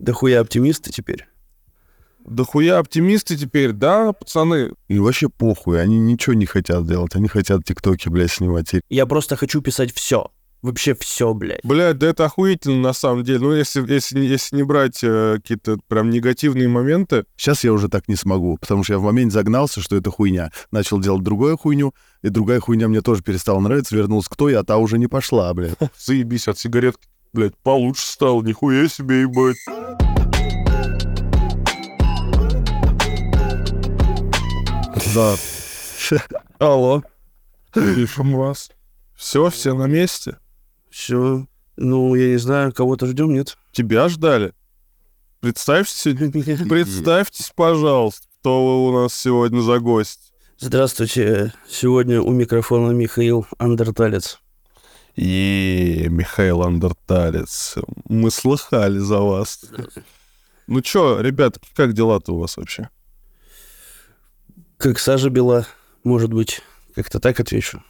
Да хуя оптимисты теперь. Да хуя оптимисты теперь, да, пацаны? И вообще похуй, они ничего не хотят делать, они хотят тиктоки, блядь, снимать. Я просто хочу писать все. Вообще все, блядь. Блядь, да это охуительно на самом деле. Ну, если, если, если не брать э, какие-то прям негативные моменты, Сейчас я уже так не смогу, потому что я в момент загнался, что это хуйня. Начал делать другую хуйню, и другая хуйня мне тоже перестала нравиться, вернулся к той, а та уже не пошла, блядь. заебись от сигаретки, блядь, получше стал, нихуя себе, ебать. Да. Алло. Пишем вас. Все, все на месте. Все. Ну, я не знаю, кого-то ждем, нет? Тебя ждали. Представьтесь, представьтесь, пожалуйста, кто у нас сегодня за гость. Здравствуйте. Сегодня у микрофона Михаил Андерталец. И Михаил Андерталец, мы слыхали за вас. Ну чё, ребят, как дела-то у вас вообще? Как сажа бела, может быть. Как-то так отвечу.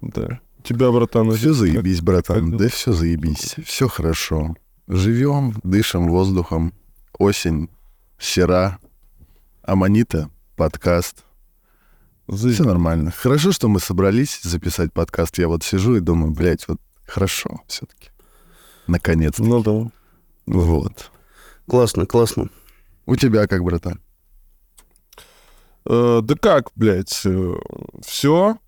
Да. Тебя, братан, Все заебись, братан, как да все заебись, все хорошо. Живем, дышим воздухом, осень, сера, аманита, подкаст. Все нормально. Хорошо, что мы собрались записать подкаст. Я вот сижу и думаю, блядь, вот хорошо все-таки. Наконец-то. Ну да. Вот. Классно, классно. У тебя как, братан? Э, да как, блядь, все.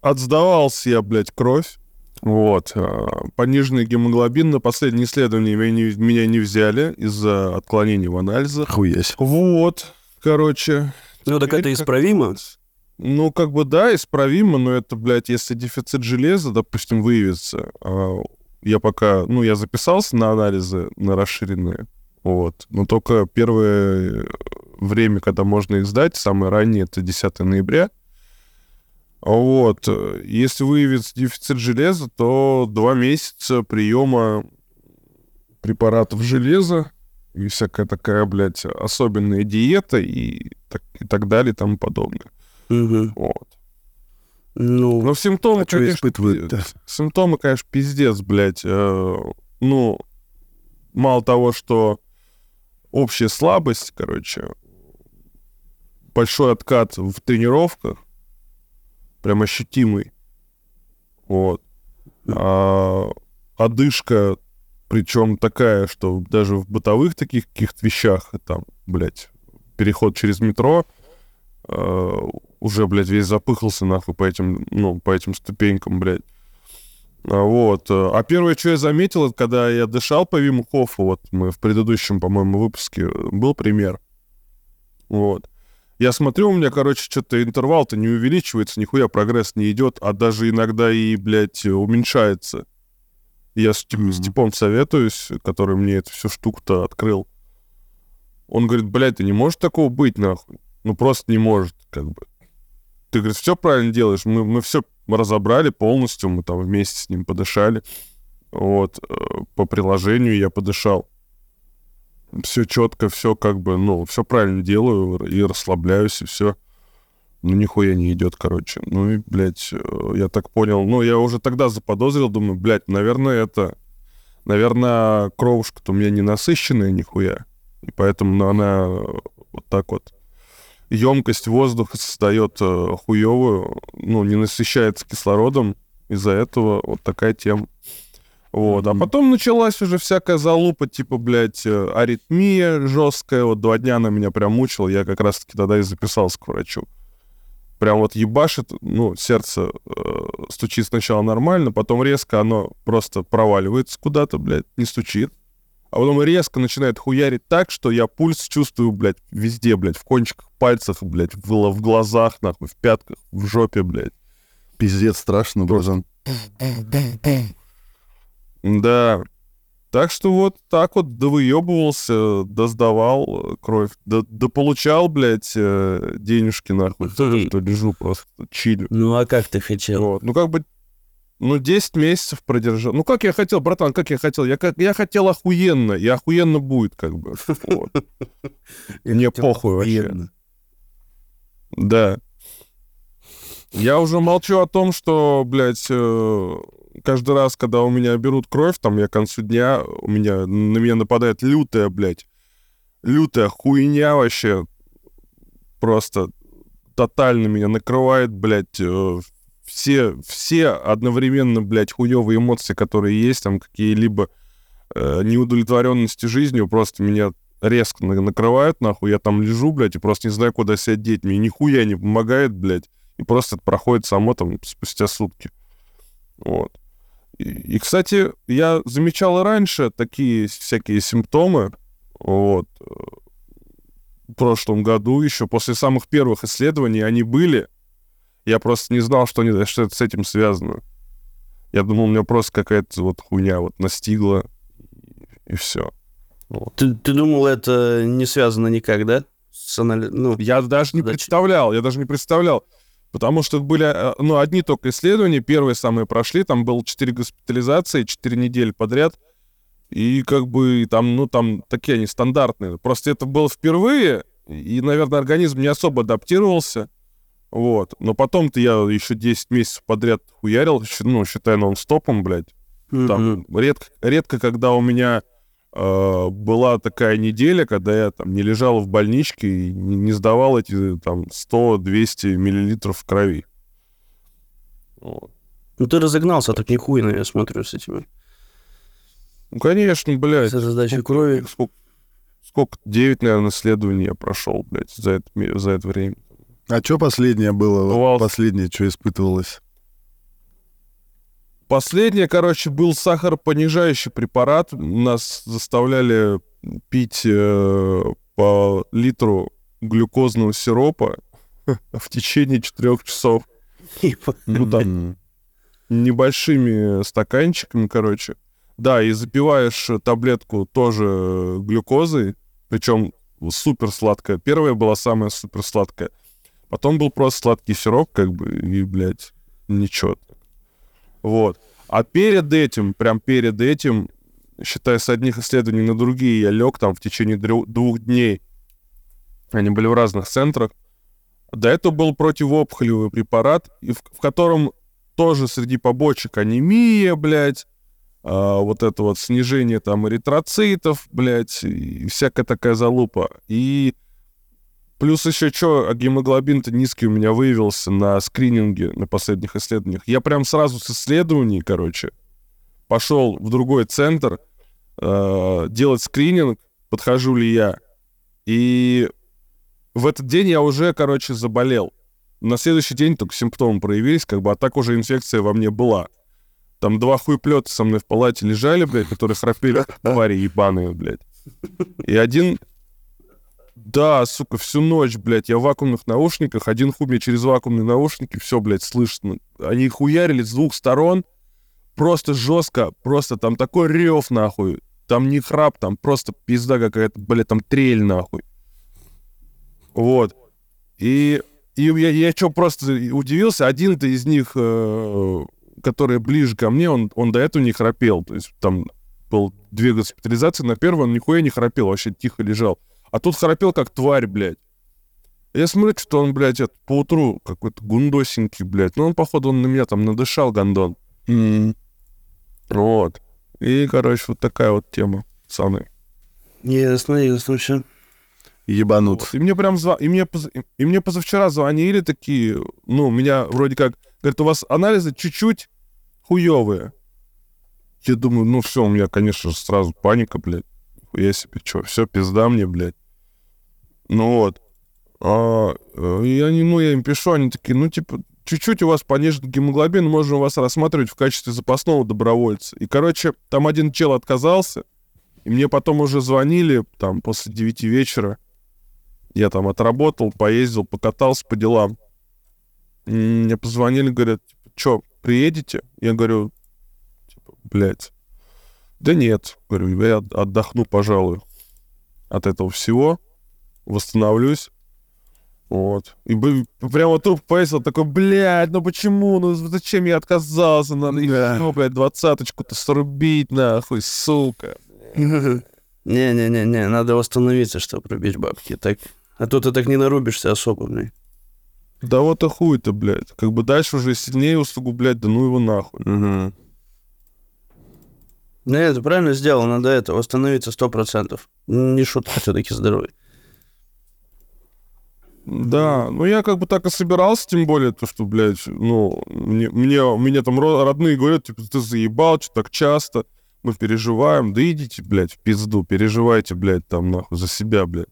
отсдавался я, блядь, кровь. Вот. э, пониженный гемоглобин на последнее исследование меня не, меня не взяли из-за отклонений в анализах. Хуясь. Вот, короче. Ну, так это исправимо. Ну, как бы да, исправимо, но это, блядь, если дефицит железа, допустим, выявится, а, я пока, ну, я записался на анализы, на расширенные, вот, но только первое время, когда можно их сдать, самое раннее, это 10 ноября, вот, если выявится дефицит железа, то два месяца приема препаратов железа и всякая такая, блядь, особенная диета и так, и так далее и тому подобное. Мгм. Вот. Ну, Но симптомы, А конечно, симптомы, конечно, пиздец, блядь. Э, ну, мало того, что общая слабость, короче, большой откат в тренировках, прям ощутимый. Вот. А, одышка, причем такая, что даже в бытовых таких каких-то вещах, там, блядь, переход через метро, э, уже, блядь, весь запыхался, нахуй, по этим, ну, по этим ступенькам, блядь. А, Вот. э, А первое, что я заметил, это когда я дышал по Виму Хоффу, вот мы в предыдущем, по-моему, выпуске э, был пример. Вот. Я смотрю, у меня, короче, что-то интервал-то не увеличивается, нихуя прогресс не идет, а даже иногда и, блядь, уменьшается. Я с, Тип- с Мгм. Типом советуюсь, который мне эту всю штуку-то открыл. Он говорит, блядь, ты не может такого быть, нахуй. Ну, просто не может, как бы. Ты, говорит, все правильно делаешь. Мы, мы все разобрали полностью, мы там вместе с ним подышали. Вот, э, по приложению я подышал. Все четко, все как бы, ну, все правильно делаю и расслабляюсь, и все. Ну, нихуя не идет, короче. Ну и, блядь, э, я так понял. Ну, я уже тогда заподозрил, думаю, блядь, наверное, это... Наверное, кровушка-то у меня не насыщенная нихуя. И поэтому ну, она э, вот так вот емкость воздуха создает э, хуевую, ну, не насыщается кислородом. Из-за этого вот такая тема. Вот. А потом началась уже всякая залупа, типа, блядь, аритмия жесткая. Вот два дня она меня прям мучила. Я как раз-таки тогда и записался к врачу. Прям вот ебашит, ну, сердце э, стучит сначала нормально, потом резко оно просто проваливается куда-то, блядь, не стучит. А потом резко начинает хуярить так, что я пульс чувствую, блядь, везде, блядь, в кончиках пальцев, блядь, в, в глазах, нахуй, в пятках, в жопе, блядь. Пиздец страшно, братан. Да. Так что вот так вот довыебывался, доздавал э, кровь, до, дополучал, блядь, э, денежки, нахуй, Хм. что лежу просто, чилю. ну а как ты хотел? Вот. Ну, как бы, ну, 10 месяцев продержал. Ну, как я хотел, братан, как я хотел? Я, как, я хотел охуенно, и охуенно будет, как бы. Мне похуй вообще. Да. Я уже молчу о том, что, блядь, э, каждый раз, когда у меня берут кровь, там я к концу дня, у меня, на меня нападает лютая, блядь, лютая хуйня вообще, просто тотально меня накрывает, блядь, э, все, все одновременно, блядь, хуевые эмоции, которые есть, там какие-либо э, неудовлетворенности жизнью, просто меня резко на- накрывают, нахуй, я там лежу, блядь, и просто не знаю, куда себя деть, мне нихуя не помогает, блядь, и просто это проходит само там спустя сутки. Вот. И, кстати, я замечал и раньше такие всякие симптомы, вот, э, в прошлом году еще, после самых первых исследований они были, я просто не знал, что, они, что это с этим связано. Я думал, у меня просто какая-то вот хуйня вот настигла, и все. Ты, ты думал, это не связано никак, да? С анали... Ну, Я даже не Задача. представлял, я даже не представлял. Потому что были, э, ну, одни только исследования, первые самые прошли, там было 4 госпитализации, 4 недели подряд, и как бы там, ну, там такие они стандартные. Просто это было впервые, и, наверное, организм не особо адаптировался, вот. Но потом-то я еще 10 месяцев подряд хуярил, ну, считай, нон-стопом, блядь. Там редко, редко, когда у меня была такая неделя, когда я там не лежал в больничке и не, не сдавал эти там 100-200 миллилитров крови. Вот. Ну, ты разогнался так нихуйно, я смотрю, с этими. Ну, конечно, блядь. С раздачей крови. Сколько, сколько? 9, наверное, исследований я прошел, блядь, за это, за это время. А что последнее было? Бывал. Последнее, что испытывалось? Последнее, короче, был сахаропонижающий препарат. Нас заставляли пить э, по литру глюкозного сиропа в течение четырех часов. Ну, там, небольшими стаканчиками, короче. Да, и запиваешь таблетку тоже глюкозой, причем супер сладкая. Первая была самая супер сладкая. Потом был просто сладкий сироп, как бы, и, блядь, ничего. Вот. А перед этим, прям перед этим, считай, с одних исследований на другие, я лег там в течение двух дней. Они были в разных центрах. До этого был противоопухолевый препарат, в котором тоже среди побочек анемия, блядь, а, вот это вот снижение там эритроцитов, блядь, и всякая такая залупа. И плюс еще что, гемоглобин-то низкий у меня выявился на скрининге, на последних исследованиях. Я прям сразу с исследований, короче, пошел в другой центр э, делать скрининг, подхожу ли я. И в этот день я уже, короче, заболел. На следующий день только симптомы проявились, как бы, а так уже инфекция во мне была. Там два хуйплета со мной в палате лежали, блядь, которые храпели, твари ебаные, блядь. И один... Да, сука, всю ночь, блядь, я в вакуумных наушниках, один хуй мне через вакуумные наушники, все, блядь, слышно. Они хуярили с двух сторон, просто жестко, просто там такой рев, нахуй. Там не храп, там просто пизда какая-то, блядь, там трель, нахуй. Вот. И, и я, я что, просто удивился, один-то из них, э, который ближе ко мне, он, он до этого не храпел. То есть там был две госпитализации, на первой он нихуя не храпел, вообще тихо лежал. А тут храпел как тварь, блядь. Я смотрю, что он, блядь, это, поутру какой-то гундосенький, блядь. Ну, он, походу, он на меня там надышал, гондон. М. Вот. И, короче, вот такая вот тема, пацаны. Ясно, ясно все. Ебанут. Вот. И мне прям зва... и, мне поз- и мне позавчера звонили такие, ну, меня вроде как, говорят, у вас анализы чуть-чуть хуевые. Я думаю, ну все, у меня, конечно же, сразу паника, блядь. Я себе, что, все, пизда мне, блядь. Ну вот. А, э, и они, ну, я им пишу, они такие, ну, типа, чуть-чуть у вас понижен гемоглобин, можно вас рассматривать в качестве запасного добровольца. И, короче, там один чел отказался, и мне потом уже звонили, там, после 9 вечера. Я там отработал, поездил, покатался по делам. Мне позвонили, говорят, типа, что, приедете? Я говорю, типа, блядь, да нет. Говорю, я от- отдохну, пожалуй, от этого всего, восстановлюсь. Вот. И прямо труп повесил, такой, блядь, ну почему, ну зачем я отказался, надо Да. еще, блядь, двадцаточку-то срубить, нахуй, сука. Не-не-не-не, надо восстановиться, чтобы рубить бабки. Так... А то ты так не нарубишься особо, блин. Да вот и хуй-то, блядь. Как бы дальше уже сильнее усугублять, да ну его нахуй. Мгм. Нет, ты правильно сделал, надо это, восстановиться 100%. Не шутка все-таки здоровый. Да, ну я как бы так и собирался, тем более то, что, блядь, ну, мне, мне, мне там ро- родные говорят, типа, ты заебал, что так часто, мы переживаем, да идите, блядь, в пизду, переживайте, блядь, там, нахуй, за себя, блядь.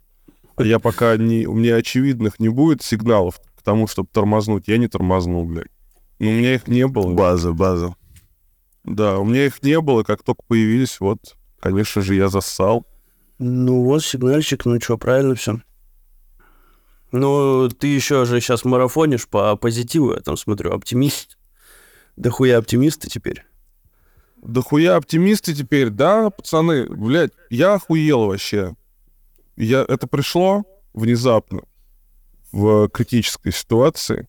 А я пока не, у меня очевидных не будет сигналов к тому, чтобы тормознуть, я не тормознул, блядь. Ну, у меня их не было. База, база. Да, у меня их не было, как только появились, вот, конечно же, я зассал. Ну вот, сигнальчик, ну что, правильно все. Ну, ты еще же сейчас марафонишь по позитиву, я там смотрю, оптимист. Да хуя оптимисты теперь. Да хуя оптимисты теперь, да, пацаны, блядь, я охуел вообще. Я, это пришло внезапно в критической ситуации.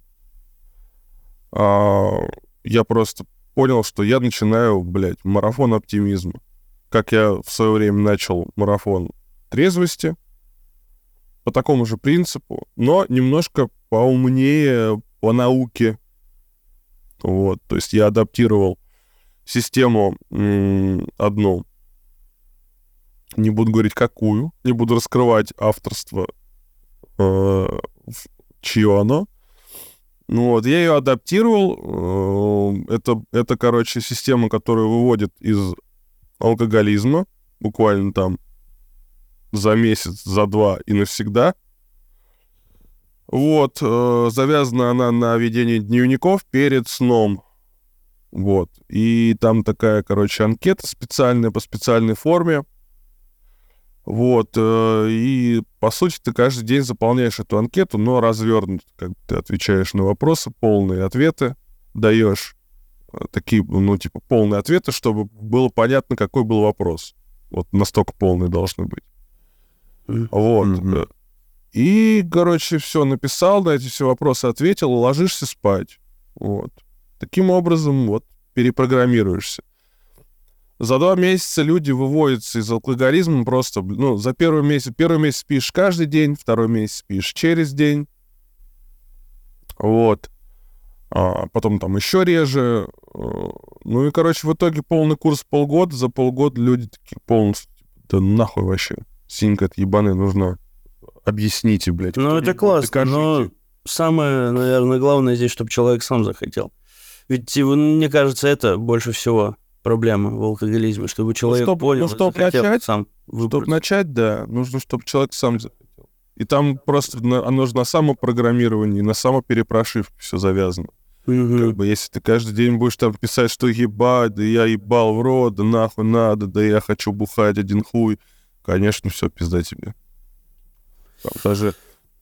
А, я просто понял, что я начинаю, блядь, марафон оптимизма. Как я в свое время начал марафон трезвости, по такому же принципу, но немножко поумнее по науке. Вот, то есть я адаптировал систему одну. Не буду говорить какую, не буду раскрывать авторство, э, чье оно. Ну вот, я ее адаптировал. э, это, это, короче, система, которая выводит из алкоголизма, буквально там за месяц, за два и навсегда. Вот, э, завязана она на ведении дневников перед сном. Вот. И там такая, короче, анкета специальная по специальной форме. Вот. э, И, по сути, ты каждый день заполняешь эту анкету, но развернут. Как ты отвечаешь на вопросы, полные ответы даешь. Такие, ну, типа, полные ответы, чтобы было понятно, какой был вопрос. Вот настолько полные должны быть. Вот. И, короче, все написал, на эти все вопросы ответил, ложишься спать. Вот. Таким образом, вот, перепрограммируешься. За два месяца люди выводятся из алкоголизма просто, ну, за первый месяц, первый месяц спишь каждый день, второй месяц спишь через день. Вот. А потом там еще реже. э, Ну и, короче, в итоге полный курс полгода. За полгода люди такие полностью, да нахуй вообще. Синька от ебаная нужна. Объясните, блядь. Ну, это классно, но докажите. самое, наверное, главное здесь, чтобы человек сам захотел. Ведь, мне кажется, это больше всего проблема в алкоголизме, чтобы человек чтоб- понял, ну, и чтоб захотел начать, сам Чтобы выбрать. начать, да, нужно, чтобы человек сам захотел. И там просто на, оно же на самопрограммировании, на самоперепрошивке все завязано. Мгм. Как бы, если ты каждый день будешь там писать, что ебать, да я ебал в рот, да нахуй надо, да я хочу бухать один хуй, конечно, все, пизда тебе. Там даже,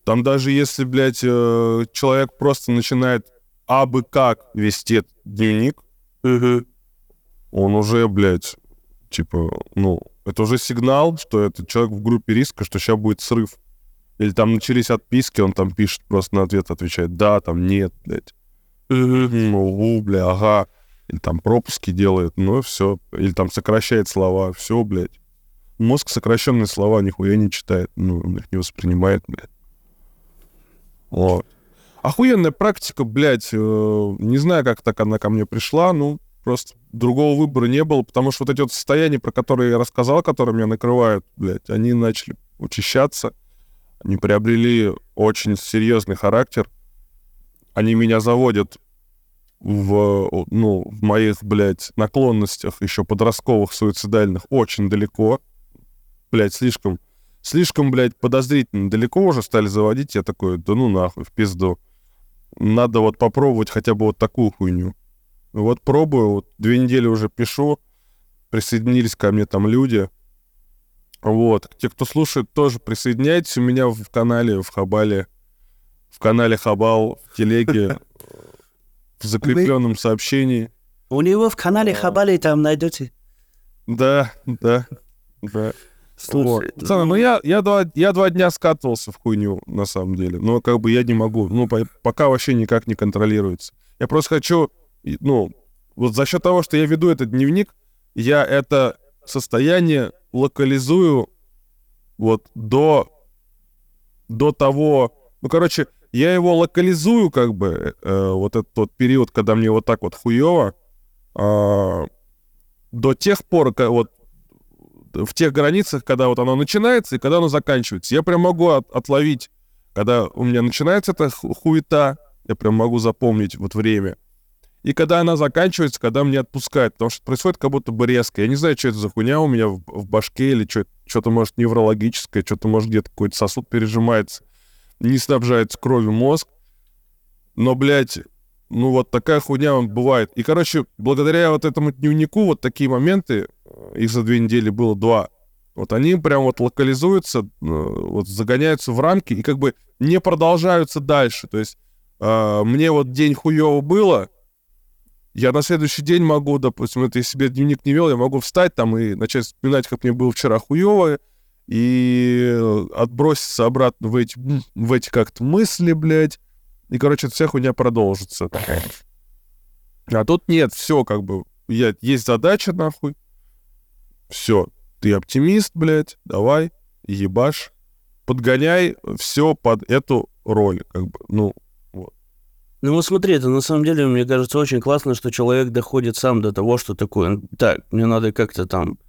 там даже если, блядь, э, человек просто начинает абы как вести этот дневник, Мгм. он уже, блядь, типа, ну, это уже сигнал, что этот человек в группе риска, что сейчас будет срыв. Или там начались отписки, он там пишет, просто на ответ отвечает, да, там нет, блядь. Ну, бля, ага. Или там пропуски делает, ну все. Или там сокращает слова, все, блядь. Мозг сокращенные слова нихуя не читает, ну, он их не воспринимает, блядь. Вот. Охуенная практика, блядь. э, не знаю, как так она ко мне пришла, ну, просто другого выбора не было, потому что вот эти вот состояния, про которые я рассказал, которые меня накрывают, блядь, они начали учащаться, они приобрели очень серьезный характер, они меня заводят в, ну, в моих, блядь, наклонностях еще подростковых, суицидальных очень далеко. Блядь, слишком, слишком, блядь, подозрительно далеко уже стали заводить. Я такой, да ну нахуй, в пизду. Надо вот попробовать хотя бы вот такую хуйню. Вот пробую, вот две недели уже пишу, присоединились ко мне там люди. Вот, те, кто слушает, тоже присоединяйтесь. У меня в канале, в Хабале, в канале Хабал, в телеге, в закрепленном сообщении. У него в канале Хабали там найдете. Да, да, да. Слушай, Вот. Пацаны, ну я, я, два, я два дня скатывался в хуйню, на самом деле. Но как бы я не могу. Ну, по- пока вообще никак не контролируется. Я просто хочу, ну, вот за счет того, что я веду этот дневник, я это состояние локализую вот до, до того... Ну, короче, я его локализую, как бы, э, вот этот вот период, когда мне вот так вот хуево, а, до тех пор, ка- вот в тех границах, когда вот оно начинается и когда оно заканчивается. Я прям могу от- отловить, когда у меня начинается эта ху- хуета, я прям могу запомнить вот время. И когда она заканчивается, когда мне отпускают, потому что происходит как будто бы резко. Я не знаю, что это за хуйня у меня в, в башке, или что- что-то, может, неврологическое, что-то, может, где-то какой-то сосуд пережимается, не снабжается кровью мозг. Но, блядь, ну вот такая хуйня он бывает. И, короче, благодаря вот этому дневнику вот такие моменты, их за две недели было два, вот они прям вот локализуются, э, вот загоняются в рамки и как бы не продолжаются дальше. То есть э, мне вот день хуево было, я на следующий день могу, допустим, это я себе дневник не вел, я могу встать там и начать вспоминать, как мне было вчера хуево, и отброситься обратно в эти, в эти как-то мысли, блядь. И, короче, эта вся хуйня продолжится. А тут нет, все как бы, я, есть задача, нахуй. Все, ты оптимист, блядь, давай, ебашь. Подгоняй все под эту роль, как бы, ну, Ну вот смотри, это на самом деле, мне кажется, очень классно, что человек доходит сам до того, что такое, так, мне надо как-то там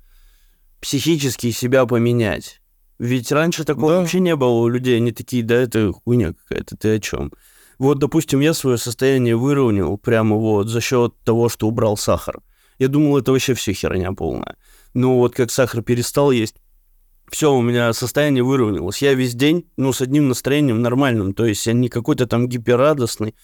психически себя поменять. Ведь раньше такого Да. вообще не было у людей, они такие, да, это хуйня какая-то, ты о чем? Вот, допустим, я свое состояние выровнял прямо вот за счет того, что убрал сахар. Я думал, это вообще все херня полная. Но вот как сахар перестал есть, все, у меня состояние выровнялось. Я весь день, ну, с одним настроением нормальным, то есть я не какой-то там гиперрадостный,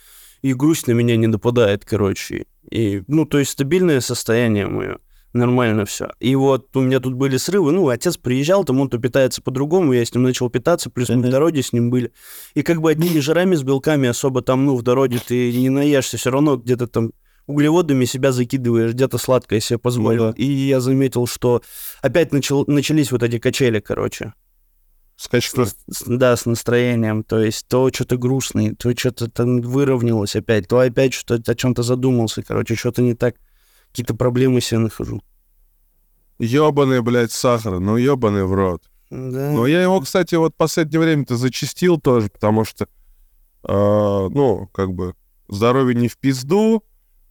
и грусть на меня не нападает, короче. И, ну, то есть стабильное состояние мое, нормально все. И вот у меня тут были срывы, ну, отец приезжал, там он-то питается по-другому, я с ним начал питаться, плюс мы в дороге с ним были. И как бы одними жирами с белками особо там, ну, в дороге ты не наешься, все равно где-то там углеводами себя закидываешь, где-то сладкое себе позволил. Ну да. И я заметил, что опять начал, начались вот эти качели, короче. С- с- да, с настроением. То есть то что-то грустный, то что-то там выровнялось опять, то опять что-то о чем-то задумался, короче, что-то не так. Какие-то проблемы себе нахожу. Ёбаный, блядь, сахар, ну ёбаный в рот. Да. Но я его, кстати, вот в последнее время-то зачистил тоже, потому что, э, ну, как бы, здоровье не в пизду,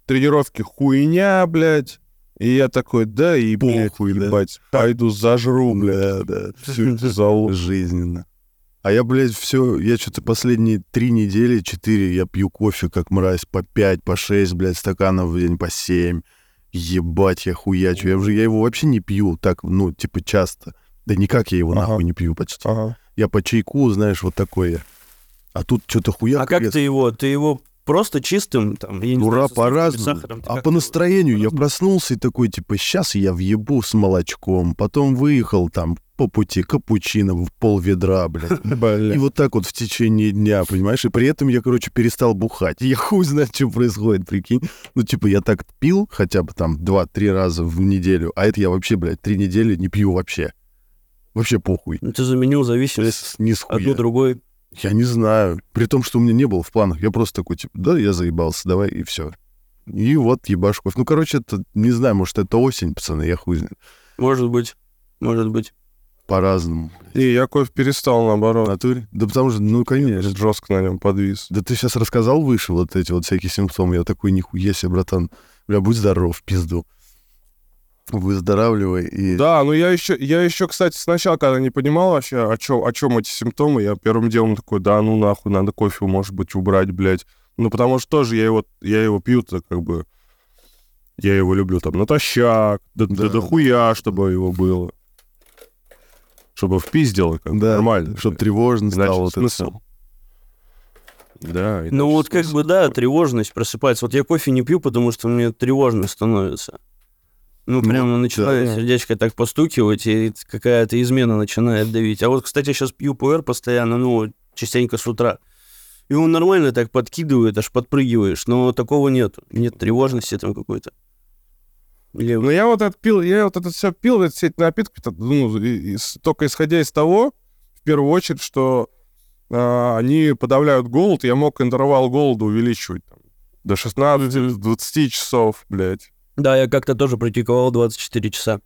тренировки хуйня, блядь. И я такой, да, и, блядь, Похуй, да. ебать, пойду зажру, Да, блядь, да. всю эту залу. Жизненно. А я, блядь, все, я что-то последние три недели, четыре, я пью кофе как мразь по пять, по шесть, блядь, стаканов в день, по семь. Ебать, я хуячу. Я, уже, я его вообще не пью так, ну, типа, часто. Да никак я его Ага. нахуй не пью почти. Ага. Я по чайку, знаешь, вот такой я. А тут что-то хуяк. а как резко. ты его? Ты его просто чистым там? я не Ура, по-разному. А по настроению я проснулся и такой, типа, сейчас я въебу с молочком. Потом выехал там по пути капучино в пол ведра, блядь. И вот так вот в течение дня, понимаешь? И при этом я, короче, перестал бухать. Я хуй знает, что происходит, прикинь. Ну, типа, я так пил хотя бы там 2-3 раза в неделю, а это я вообще, блядь, 3 недели не пью вообще. Вообще похуй. Ну, Ты заменил зависимость одну другой. Я не знаю. При том, что у меня не было в планах. Я просто такой, типа, да, я заебался, давай, и все. И вот ебашь кофе. Ну, короче, это, не знаю, может, это осень, пацаны, я хуй знаю. Может быть. Может быть. По-разному. И я кофе перестал, наоборот. натуре? Да потому что, ну, конечно. Жестко на нем подвис. Да ты сейчас рассказал выше вот эти вот всякие симптомы. Я такой, нихуя себе, братан. Бля, будь здоров, пизду. Выздоравливай и... Да, ну я еще, я еще, кстати, сначала, когда не понимал вообще, о чем, о чем эти симптомы, я первым делом такой, да, ну нахуй, надо кофе, может быть, убрать, блядь. Ну, потому что тоже я его, я его пью-то, как бы, я его люблю там натощак, да, да, Да. хуя, чтобы его было. Чтобы впиздило, как бы, Да, нормально. чтобы тревожно Иначе стало. вот смысл. всё. Да. Ну вот как бы, да, тревожность просыпается. Вот я кофе не пью, потому что мне тревожно становится. Ну, прямо начинает да. сердечко так постукивать, и какая-то измена начинает давить. А вот, кстати, сейчас пью пуэр постоянно, ну, частенько с утра. И он нормально так подкидывает, аж подпрыгиваешь, но такого нет. Нет тревожности там какой-то. Или... Ну, я вот это пил, я вот это все пил, все эти напитки, ну, и- и только исходя из того, в первую очередь, что а, они подавляют голод, я мог интервал голода увеличивать там, до 16-20 часов, блядь. Да, я как-то тоже практиковал 24 часа.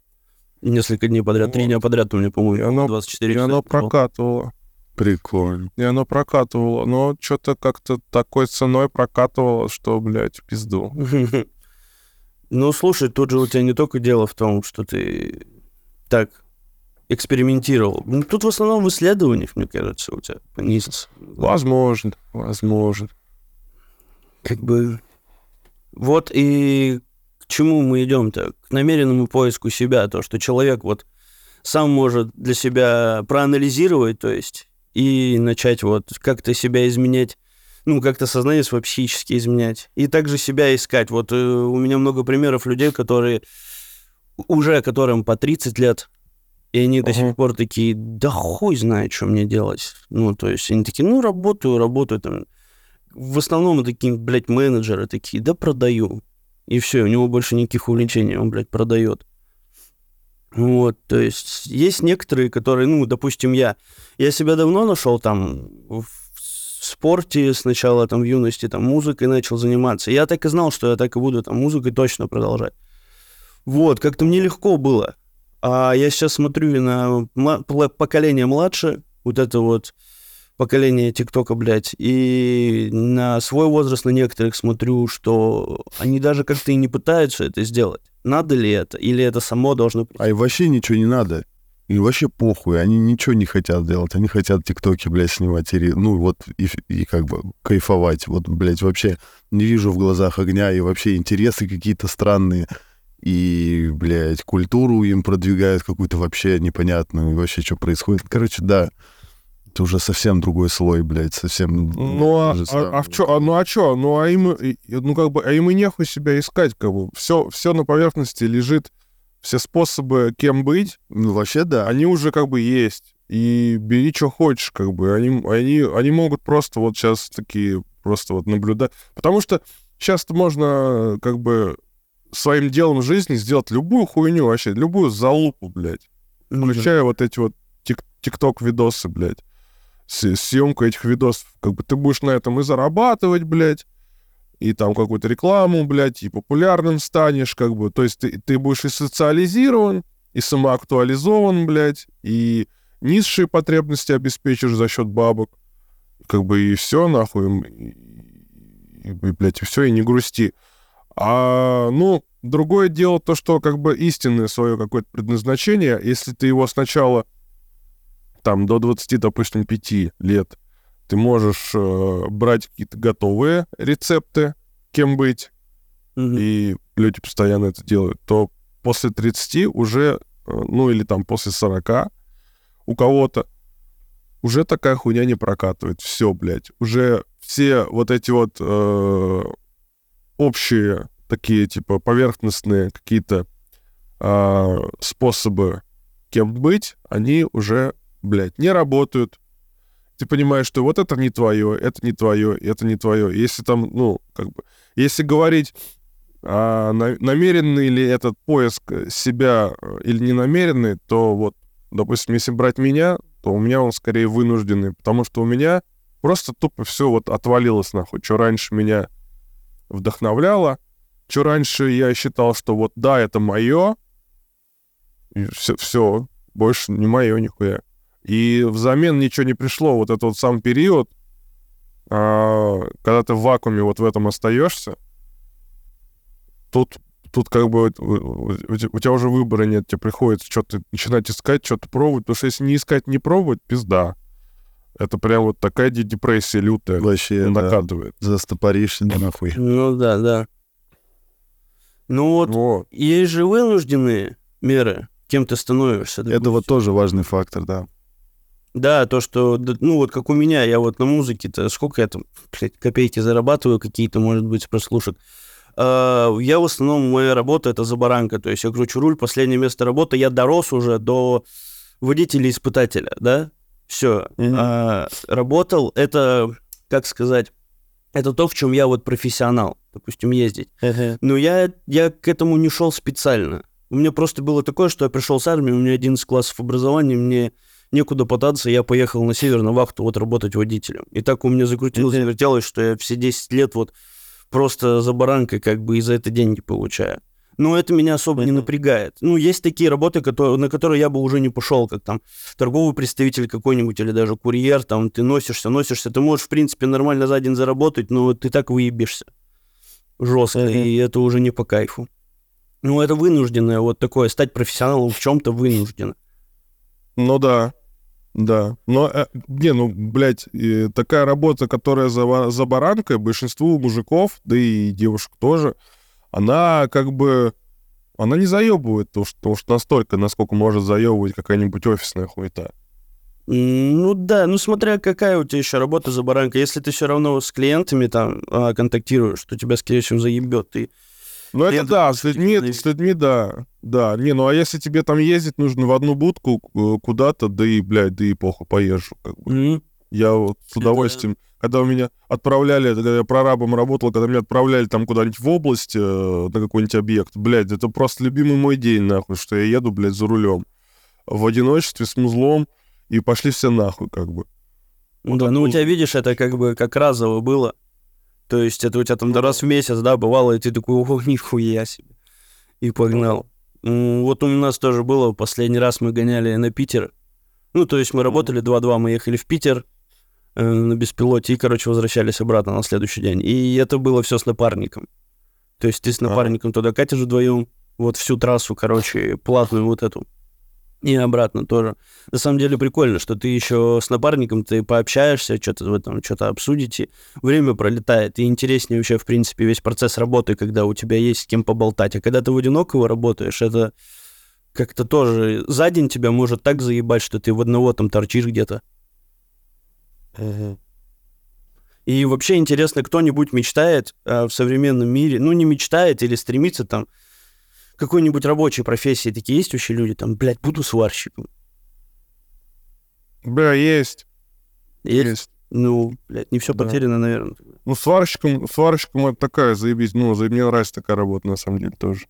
Несколько дней подряд, три Вот. дня подряд у меня, И по-моему, оно, 24 и часа. оно я пробовал. прокатывало. Прикольно. И оно прокатывало. Но что-то как-то такой ценой прокатывало, что, блядь, пизду. Ну, слушай, тут же у тебя не только дело в том, что ты так экспериментировал. Ну, Тут в основном в исследованиях, мне кажется, у тебя понизится. Возможно, возможно. Как бы... Вот и чему мы идем-то? К намеренному поиску себя. То, что человек вот сам может для себя проанализировать, то есть, и начать вот как-то себя изменять ну, как-то сознание свое психически изменять. И также себя искать. Вот э, у меня много примеров людей, которые уже которым по 30 лет, и они до сих пор такие, да хуй знает, что мне делать. Ну, то есть они такие, ну, работаю, работаю там. В основном такие, блядь, менеджеры такие, да продаю. И все, у него больше никаких увлечений, он, блядь, продает. Вот, то есть есть некоторые, которые, ну, допустим, я, я себя давно нашел там в спорте сначала, там, в юности, там, музыкой начал заниматься. Я так и знал, что я так и буду там музыкой точно продолжать. Вот, как-то мне легко было. А я сейчас смотрю на поколение младше, вот это вот поколение ТикТока, блядь, и на свой возраст на некоторых смотрю, что они даже как-то и не пытаются это сделать. Надо ли это? Или это само должно прийти? А и вообще ничего не надо. И вообще похуй, они ничего не хотят делать. Они хотят тиктоки, блядь, снимать. И, ре- ну вот, и, и как бы кайфовать. Вот, блядь, вообще не вижу в глазах огня. И вообще интересы какие-то странные. И, блядь, культуру им продвигают какую-то вообще непонятную. И вообще, что происходит. Короче, да. Это уже совсем другой слой, блядь, совсем... Ну а, же а, самое. а в чё, а, ну а чё, ну а им, и- ну как бы, а им и нехуй себя искать, как бы, все, все на поверхности лежит, все способы, кем быть, Ну, вообще, да. они уже как бы есть, и бери, что хочешь, как бы, они, они, они могут просто вот сейчас такие, просто вот наблюдать, потому что часто можно, как бы, своим делом жизни сделать любую хуйню вообще, любую залупу, блядь, включая вот эти вот тик- тикток-видосы, блядь, с- съемку этих видосов. Как бы ты будешь на этом и зарабатывать, блядь, и там какую-то рекламу, блядь, и популярным станешь, как бы. То есть ты, ты будешь и социализирован, и самоактуализован, блядь, и низшие потребности обеспечишь за счет бабок. Как бы и все, нахуй. И, и, блядь, и все, и не грусти. А, ну, другое дело то, что как бы истинное свое какое-то предназначение, если ты его сначала там до 20, допустим, 5 лет, ты можешь э, брать какие-то готовые рецепты, кем быть, Мгм. и люди постоянно это делают, то после 30 уже, э, ну или там после 40 у кого-то уже такая хуйня не прокатывает. Все, блядь. Уже все вот эти вот э, общие такие, типа, поверхностные какие-то а, способы кем быть, они уже, блядь, не работают. Ты понимаешь, что вот это не твое, это не твое, это не твое. Если там, ну, как бы, если говорить, а, на- намеренный ли этот поиск себя э, или не намеренный, то вот, допустим, если брать меня, то у меня он скорее вынужденный, потому что у меня просто тупо все вот отвалилось нахуй. Что раньше меня вдохновляло, что раньше я считал, что вот да, это мое, все, все, больше не мое нихуя. И взамен ничего не пришло. Вот этот вот сам период, а, когда ты в вакууме вот в этом остаешься, тут, тут как бы у, у- у те- у тебя уже выбора нет, тебе приходится что-то начинать искать, что-то пробовать, потому что если не искать, не пробовать, пизда. Это прям вот такая де- депрессия лютая Вообще, да. накатывает. Застопоришься нахуй. Ну да, да. Ну вот, Вот. есть же вынужденные меры, кем ты становишься. Это допустим. вот тоже важный фактор, да. Да, то, что, ну вот как у меня, я вот на музыке-то, сколько я там, блядь, копейки зарабатываю какие-то, может быть, прослушек. А, Я в основном, моя работа это забаранка, то есть я кручу руль, последнее место работы, я дорос уже до водителя-испытателя, да, все. Мгм. работал, это, как сказать, это то, в чем я вот профессионал, допустим, ездить. Но я, я к этому не шел специально. У меня просто было такое, что я пришел с армии, у меня 11 классов образования, мне некуда податься, я поехал на север на вахту вот работать водителем. И так у меня закрутилось, завертелось, что я все 10 лет вот просто за баранкой как бы и за это деньги получаю. Но это меня особо не напрягает. Ну, есть такие работы, которые, на которые я бы уже не пошел, как там торговый представитель какой-нибудь или даже курьер, там ты носишься, носишься, ты можешь, в принципе, нормально за день заработать, но ты так выебешься жестко, и это уже не по кайфу. Ну, это вынужденное вот такое, стать профессионалом в чем-то вынуждено. Ну да, да. Но, э, не, ну, блядь, э, такая работа, которая за, за баранкой, большинству мужиков, да и девушек тоже, она как бы, она не заебывает, то, что, что настолько, насколько может заебывать какая-нибудь офисная хуета. Ну да, ну смотря какая у тебя еще работа за баранкой. Если ты все равно с клиентами там а, контактируешь, то тебя, скорее всего, заебет. Ты Ну это да, с людьми, с людьми, да. Да, не, ну а если тебе там ездить нужно в одну будку э, куда-то, да и, блядь, да и похуй, поезжу, как бы. М, Я вот с Это- удовольствием, когда у меня отправляли, когда я прорабом работал, когда меня отправляли там куда-нибудь в область э, на какой-нибудь объект, блядь, это просто любимый мой день, нахуй, что я еду, блядь, за рулем в одиночестве с музлом, и пошли все нахуй, как бы. Ну да, ну у тебя, видишь, это как бы как разово было. То есть это у тебя там Ну до раз в месяц, да, бывало, и ты такой, о, нихуя себе. И погнал. Вот у нас тоже было, последний раз мы гоняли на Питер. Ну, то есть мы работали 2-2, мы ехали в Питер э, на беспилоте и, короче, возвращались обратно на следующий день. И это было все с напарником. То есть ты с Ага. напарником туда катишь вдвоем, вот всю трассу, короче, платную вот эту. И обратно тоже. На самом деле прикольно, что ты еще с напарником, ты пообщаешься, что-то в этом, что-то обсудите, время пролетает, и интереснее вообще, в принципе, весь процесс работы, когда у тебя есть с кем поболтать. А когда ты в одинокого работаешь, это как-то тоже за день тебя может так заебать, что ты в одного там торчишь где-то. И вообще интересно, кто-нибудь мечтает а, в современном мире, ну не мечтает или стремится там какой-нибудь рабочей профессии, такие есть вообще люди, там, блядь, буду сварщиком. Бля, есть, Есть? есть. Ну, блядь, не все Да. потеряно, наверное. Ну, сварщиком, сварщиком это такая, заебись, ну, мне нравится такая работа, на самом деле, тоже.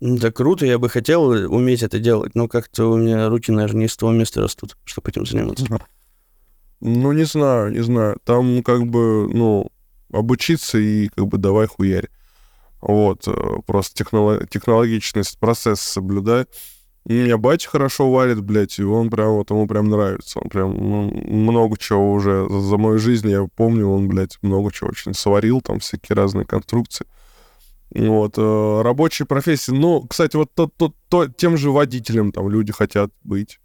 Да круто, я бы хотел уметь это делать, но как-то у меня руки, наверное, не с того места растут, чтобы этим заниматься. Ну, не знаю, не знаю. Там как бы, ну, обучиться и как бы давай хуярь. Вот, э, просто техноло- технологичность процесса соблюдай. У меня батя хорошо варит, блядь, и он прям, вот ему прям нравится. Он прям ну, много чего уже за, за мою жизнь, я помню, он, блядь, много чего очень сварил, там всякие разные конструкции. Вот, э, рабочие профессии. Ну, кстати, вот то, то, то- тем же водителем там люди хотят быть.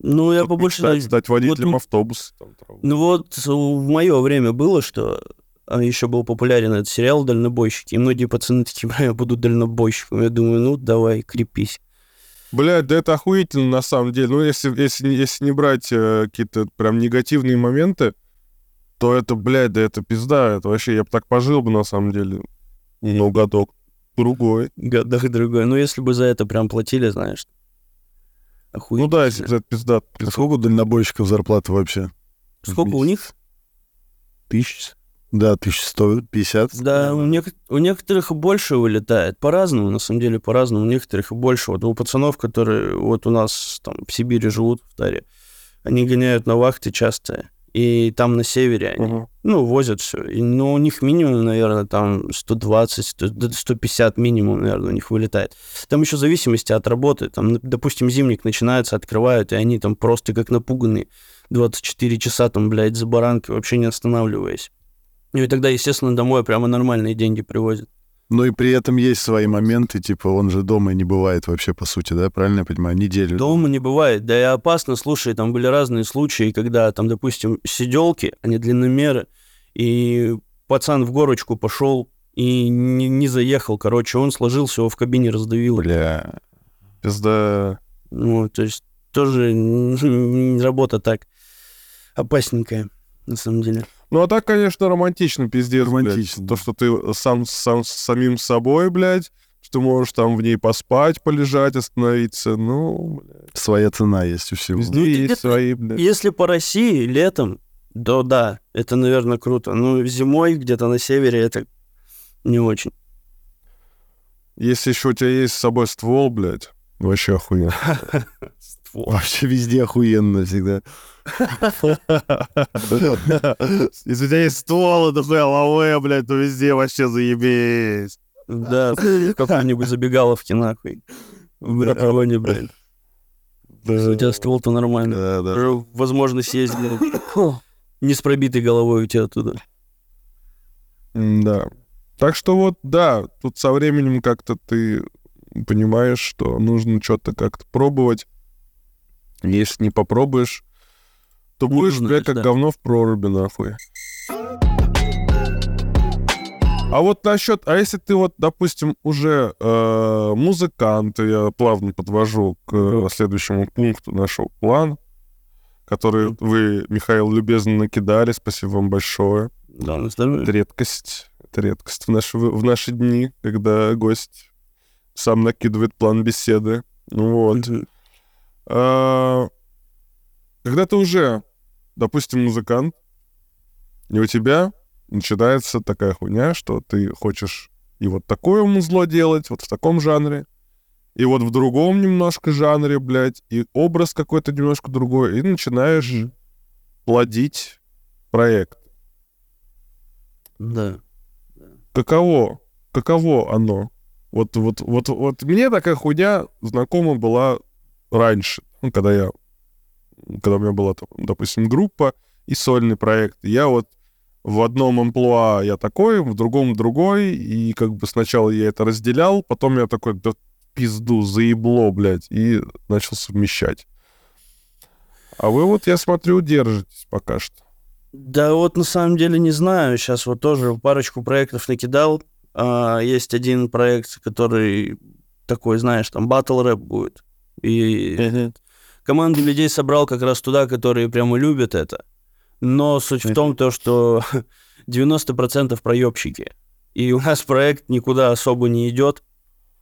Ну, я побольше... мечтает стать водителем вот- автобуса. там. Ну вот в мое время было, что еще был популярен этот сериал «Дальнобойщики», и многие пацаны такие, бля, я буду дальнобойщиком. Я думаю, ну, давай, крепись. Блядь, да это охуительно на самом деле. Ну, если, если, если не брать э, какие-то прям негативные моменты, то это, блядь, да это пизда. Это вообще, я бы так пожил бы на самом деле. Ну, годок. Другой. Годах другой. Ну, если бы за это прям платили, знаешь. Ну Охуенно. да, если бы за это пизда. А сколько у дальнобойщиков зарплата вообще? Сколько у них? Тысяч? Да, 1150. Да, у, нек- у некоторых больше вылетает. По-разному, на самом деле, по-разному. У некоторых и больше. Вот у пацанов, которые вот у нас там в Сибири живут, в Таре, они гоняют на вахты часто. И там на севере они, Мгм. ну, возят все. И, ну, у них минимум, наверное, там 120, 100, да 150 минимум, наверное, у них вылетает. Там еще в зависимости от работы. Там, допустим, зимник начинается, открывают, и они там просто как напуганные 24 часа там, блядь, за баранкой, вообще не останавливаясь. Ну и тогда, естественно, домой прямо нормальные деньги привозят. Ну и при этом есть свои моменты, типа он же дома не бывает вообще, по сути, да? Правильно я понимаю? Неделю. Дома не бывает, да и опасно, слушай, там были разные случаи, когда там, допустим, сиделки, они длинномеры, и пацан в горочку пошел и не, не заехал, короче, он сложился, его в кабине раздавил. Бля. Пизда. Ну, то есть тоже работа так опасненькая, на самом деле. Ну, а так, конечно, романтично, пиздец, блядь. Романтично. То, что ты сам, сам с самим собой, блядь, что можешь там в ней поспать, полежать, остановиться. Ну, блядь. Своя цена есть у всего. Везде Ну, ты есть где-то- свои, блядь. Если по России летом, то да, это, наверное, круто. Но зимой где-то на севере это не очень. Если еще у тебя есть с собой ствол, блядь, вообще охуенно. Вообще везде охуенно всегда. Если у тебя есть ствол, это хуя лаве, блядь, то везде вообще заебись. Да, в какой-нибудь забегаловке, нахуй. В районе, блин. Если у тебя ствол, то нормально. Да, да. Есть, блин. Не с пробитой головой у тебя оттуда. Да. Так что вот, да, тут со временем как-то ты понимаешь, что нужно что-то как-то пробовать. Если не попробуешь, то будешь, блядь, как да. говно в проруби, нахуй. А вот насчет, а если ты вот, допустим, уже э, музыкант, я плавно подвожу к э, следующему пункту нашего плана, который вы, Михаил, любезно накидали, спасибо вам большое. Да, на здоровье. Это редкость, это редкость в наши, в наши дни, когда гость сам накидывает план беседы. Ну вот. А, когда ты уже, допустим, музыкант, и у тебя начинается такая хуйня, что ты хочешь и вот такое музло делать, вот в таком жанре, и вот в другом немножко жанре, блядь, и образ какой-то немножко другой, и начинаешь плодить проект. Да. Каково? Каково оно? Вот, вот, вот, вот мне такая хуйня знакома была раньше, ну, когда я, когда у меня была, допустим, группа и сольный проект. Я вот в одном амплуа я такой, в другом другой, и как бы сначала я это разделял, потом я такой, да пизду, заебло, блядь, и начал совмещать. А вы вот, я смотрю, держитесь пока что. Да вот на самом деле не знаю. Сейчас вот тоже парочку проектов накидал. А, есть один проект, который такой, знаешь, там батл рэп будет. И команду людей собрал как раз туда, которые прямо любят это. Но суть в том, то, что 90% проебщики. И у нас проект никуда особо не идет.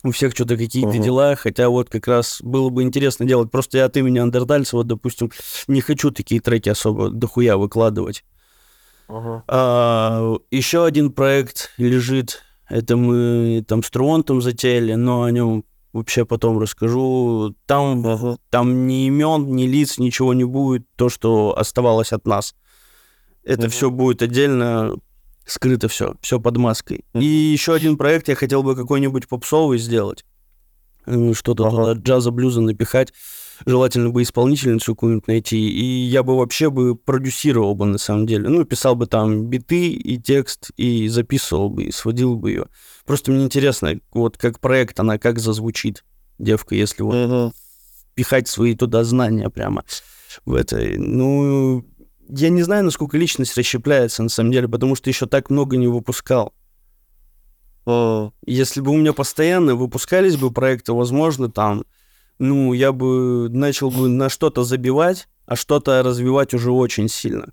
У всех что-то какие-то Ага. дела, хотя вот как раз было бы интересно делать. Просто я от имени Андертальца, вот, допустим, не хочу такие треки особо дохуя выкладывать. А, еще один проект лежит. Это мы там с Труонтом затеяли, но о нем вообще потом расскажу. Там, там ни имен, ни лиц, ничего не будет. То, что оставалось от нас. Это Мгм. все будет отдельно, скрыто все, все под маской. И еще один проект я хотел бы какой-нибудь попсовый сделать. М, Что-то Ага. туда джаза, блюза напихать. Желательно бы исполнительницу какую-нибудь найти. И я бы вообще бы продюсировал бы на самом деле. Ну, писал бы там биты и текст, и записывал бы, и сводил бы ее. Просто мне интересно, вот как проект она, как зазвучит девка, если вот пихать свои туда знания прямо в это. Ну, я не знаю, насколько личность расщепляется на самом деле, потому что еще так много не выпускал. Если бы у меня постоянно выпускались бы проекты, возможно, там, ну, я бы начал бы на что-то забивать, а что-то развивать уже очень сильно.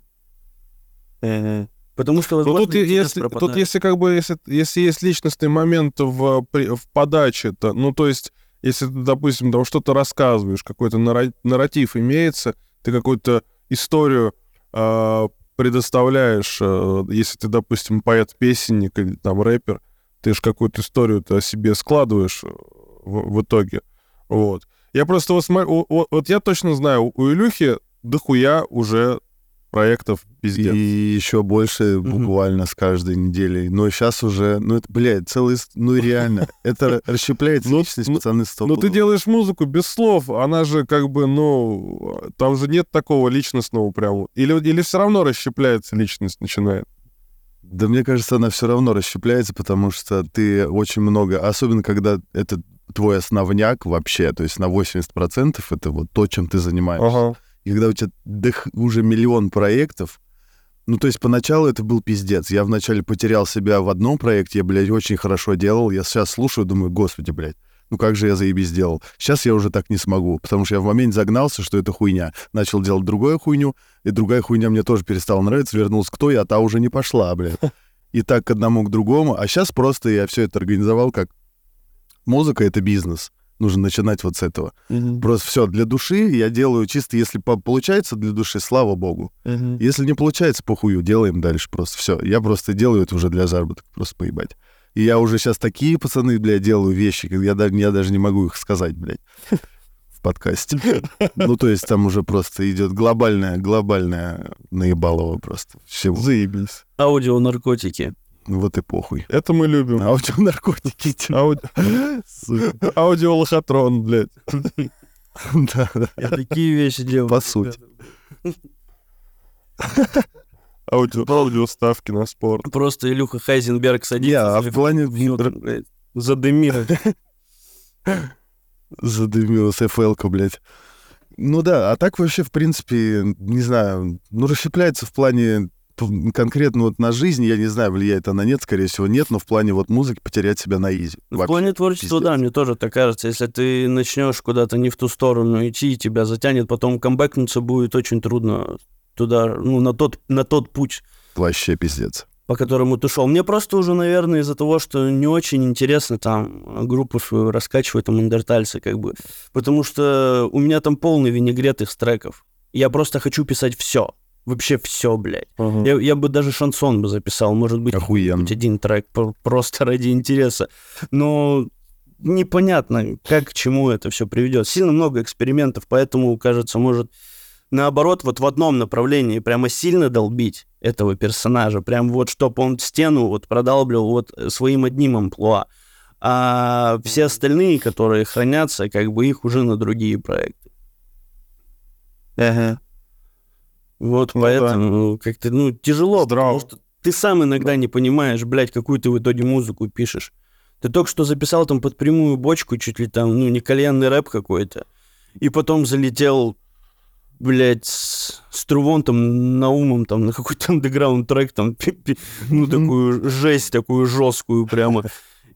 Потому что, Ну, возможно, тут, если, тут если как бы, если, если есть личностный момент в, в подаче, то, ну, то есть, если ты, допустим, там что-то рассказываешь, какой-то нарратив имеется, ты какую-то историю а, предоставляешь, а, если ты, допустим, поэт-песенник или там рэпер, ты же какую-то историю ты о себе складываешь э, в, в итоге, вот. Я просто вот, смо- о- о- вот я точно знаю, у Илюхи дохуя уже проектов пиздец. И еще больше буквально с каждой неделей. Но сейчас уже, ну это, блядь, целый, ну реально, это расщепляется Ну, личность, ну, пацаны, Но стопудово. ты делаешь музыку без слов, она же как бы, ну, там же нет такого личностного прямо. Или, или все равно расщепляется личность, начинает. Да мне кажется, она все равно расщепляется, потому что ты очень много, особенно когда это твой основняк вообще, то есть на 80% это вот то, чем ты занимаешься. Ага. И когда у тебя дых- уже миллион проектов, ну, то есть поначалу это был пиздец. Я вначале потерял себя в одном проекте, я, блядь, очень хорошо делал. Я сейчас слушаю, думаю, господи, блядь, ну как же я заебись сделал. Сейчас я уже так не смогу, потому что я в момент загнался, что это хуйня. Начал делать другую хуйню, и другая хуйня мне тоже перестала нравиться, вернулся к той, а та уже не пошла, блядь. И так к одному, к другому. А сейчас просто я все это организовал как музыка — это бизнес. Нужно начинать вот с этого. Просто все для души я делаю чисто, если по- получается для души, слава богу. Если не получается, похую, делаем дальше просто. Все. Я просто делаю это уже для заработка, просто поебать. И я уже сейчас такие пацаны, блядь, делаю вещи, как я, даже- я даже не могу их сказать, блядь, в подкасте. Ну, то есть там уже просто идет глобальная, глобальная наебалово просто. Всего. Заебись. Аудио наркотики. Вот и похуй. Это мы любим. Аудио наркотики. Ауди- Сука. Аудиолохотрон, блядь. Да, да. Я такие вещи делаю. По сути. Аудио, аудиоставки на спорт. Просто Илюха Хайзенберг Не, садится. а в плане задымил. задымилась FL-ка, блядь. Ну да, а так вообще, в принципе, не знаю, ну расщепляется в плане конкретно вот на жизнь, я не знаю, влияет она нет, скорее всего, нет, но в плане вот музыки потерять себя на изи. В Вообще. плане творчества, пиздец. да, мне тоже так кажется. Если ты начнешь куда-то не в ту сторону идти, и тебя затянет, потом камбэкнуться будет очень трудно туда, ну, на тот, на тот путь, Вообще пиздец. по которому ты шел. Мне просто уже, наверное, из-за того, что не очень интересно там группу свою раскачивать, там, эндертальцы, как бы. Потому что у меня там полный винегрет из треков. Я просто хочу писать все. Вообще все, блядь. Я, я бы даже шансон бы записал, может быть, Охуенно. хоть один трек про- просто ради интереса. Но непонятно, как к чему это все приведет. Сильно много экспериментов, поэтому, кажется, может наоборот вот в одном направлении прямо сильно долбить этого персонажа, прям вот чтобы он стену вот продалбливал вот своим одним амплуа. А все остальные, которые хранятся, как бы их уже на другие проекты. Вот Ну да. поэтому как-то, ну, тяжело, Здраво. потому что ты сам иногда не понимаешь, блядь, какую ты в итоге музыку пишешь. Ты только что записал там под прямую бочку, чуть ли там, ну, не кальянный рэп какой-то, и потом залетел, блядь, с, с Трувонтом, Наумом, там, на какой-то андеграунд трек, там, пи- пи- ну, такую жесть, такую жесткую прямо.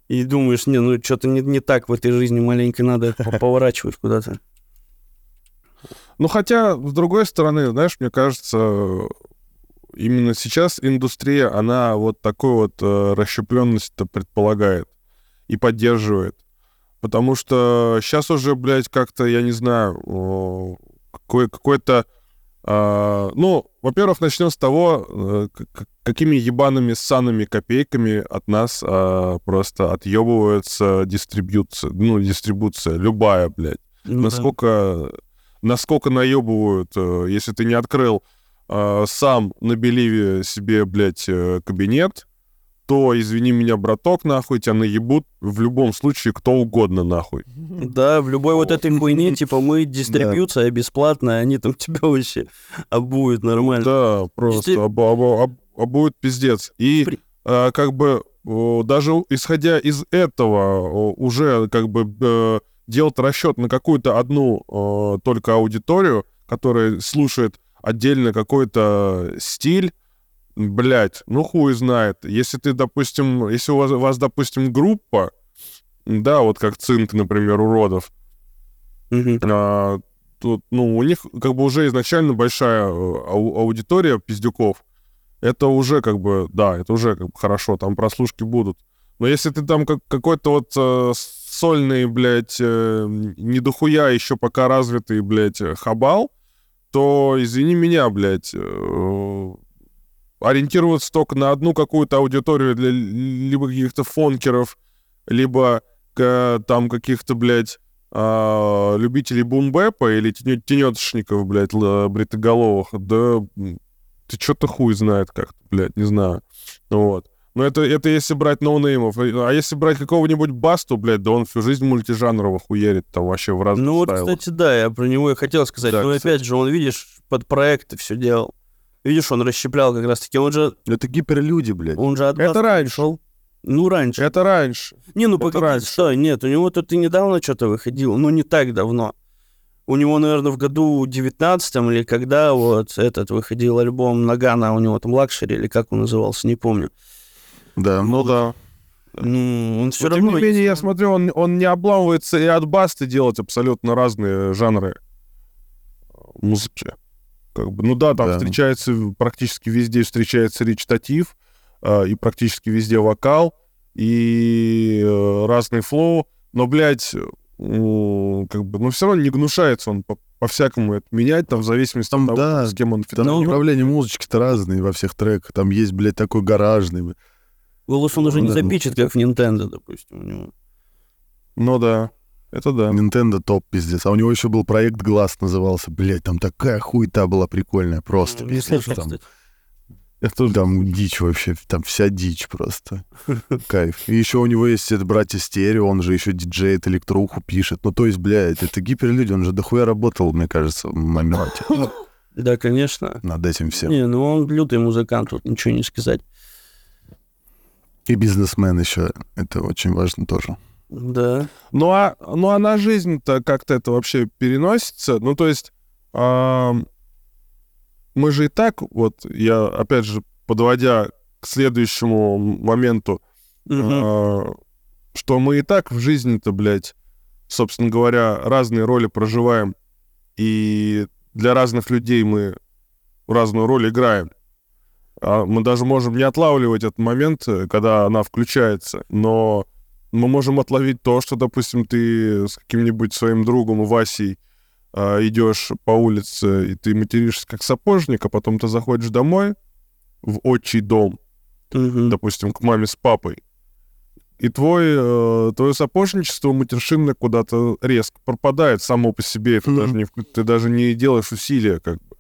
И думаешь, не, ну, что-то не, не так в этой жизни, маленько надо по- поворачивать куда-то. Ну, хотя, с другой стороны, знаешь, мне кажется, именно сейчас индустрия, она вот такой вот э, расщепленность-то предполагает и поддерживает. Потому что сейчас уже, блядь, как-то, я не знаю, какой, какой-то... а, ну, во-первых, начнем с того, э, какими ебаными ссаными копейками от нас а, просто отъебывается дистрибьюция, ну, дистрибуция, любая, блядь Ну, да. Насколько, наебывают, э, если ты не открыл э, сам на Беливе себе, блядь, э, кабинет, то, извини меня, браток, нахуй, тебя наебут в любом случае кто угодно, нахуй. Да, в любой вот этой хуйне, типа, мы дистрибьюция бесплатная, они там тебя вообще обуют нормально. Да, просто Если- обо- обо- об- обуют пиздец. И При- э, как бы даже исходя из этого уже как бы делать расчет на какую-то одну э, только аудиторию, которая слушает отдельно какой-то стиль, блять, ну хуй знает. Если ты, допустим, если у вас, у вас, допустим, группа, да, вот как цинк, например, уродов, Мгм. а, тут, ну, у них как бы уже изначально большая э, ау- аудитория пиздюков. Это уже как бы, да, это уже как бы хорошо, там прослушки будут. Но если ты там как, какой-то вот э, сольный, блядь, э, не дохуя еще пока развитый, блядь, э, хабал, то, извини меня, блядь, э, ориентироваться только на одну какую-то аудиторию для либо каких-то фонкеров, либо к- там каких-то, блядь, а, любителей бумбэпа или тенетошников, блядь, бритоголовых, да ты что-то хуй знает как блядь, не знаю. Вот. Но это, это если брать ноунеймов. А если брать какого-нибудь Басту, блядь, да он всю жизнь мультижанрово хуерит там вообще в разных Ну вот, стайлах. кстати, да, я про него и хотел сказать. Да, Но кстати. опять же, он, видишь, под проекты все делал. Видишь, он расщеплял как раз-таки. Он же, Это гиперлюди, блядь. он же от Это раньше. пришел. Ну, раньше. Это раньше. Не, ну погоди, раньше. стой, нет, у него тут и недавно что-то выходило, ну не так давно. У него, наверное, в году 19 или когда вот этот выходил альбом Ноггано, у него там Лакшери или как он назывался, не помню. Да. Ну да. Ну, он все Но, равно... Тем не менее, я смотрю, он, он не обламывается и от Басты делать абсолютно разные жанры музыки. Как бы, ну да, там Да. встречается практически везде встречается речитатив, э, и практически везде вокал, и э, разный flow, но, блядь, м, как бы, ну все равно не гнушается он по- по-всякому это менять, там, в зависимости Там, от того, да, с кем он Там Ну, направления музычки-то разные во всех треках. Там есть, блядь, такой гаражный. Голос он уже не Да. запичет, как в Nintendo, допустим, у него. Ну да, это да. Nintendo топ пиздец. А у него еще был проект Глаз назывался. Блядь, там такая хуета была прикольная. Просто. Ну, пиздец, слышал, там. Это там дичь вообще. Там вся дичь просто. Кайф. И еще у него есть это братья Стерео. Он же еще диджеет, электруху пишет. Ну, то есть, блядь, это гиперлюди. Он же дохуя работал, мне кажется, в моменте. Да, конечно. над этим всем. Не, ну он лютый музыкант, тут ничего не сказать. И бизнесмен еще. Это очень важно тоже. Да. Ну а, ну а на жизнь-то как-то это вообще переносится? Ну то есть ам, мы же и так, вот я опять же подводя к следующему моменту, Мгм. а, что мы и так в жизни-то, блядь, собственно говоря, разные роли проживаем, и для разных людей мы разную роль играем. А мы даже можем не отлавливать этот момент, э, когда она включается, но мы можем отловить то, что, допустим, ты с каким-нибудь своим другом Васей а, идешь по улице, и ты материшься как сапожник, а потом ты заходишь домой в отчий дом, Мгм. допустим, к маме с папой, и твой, э, твое сапожничество матершинное куда-то резко пропадает само по себе. Это даже не, ты даже не делаешь усилия, как бы.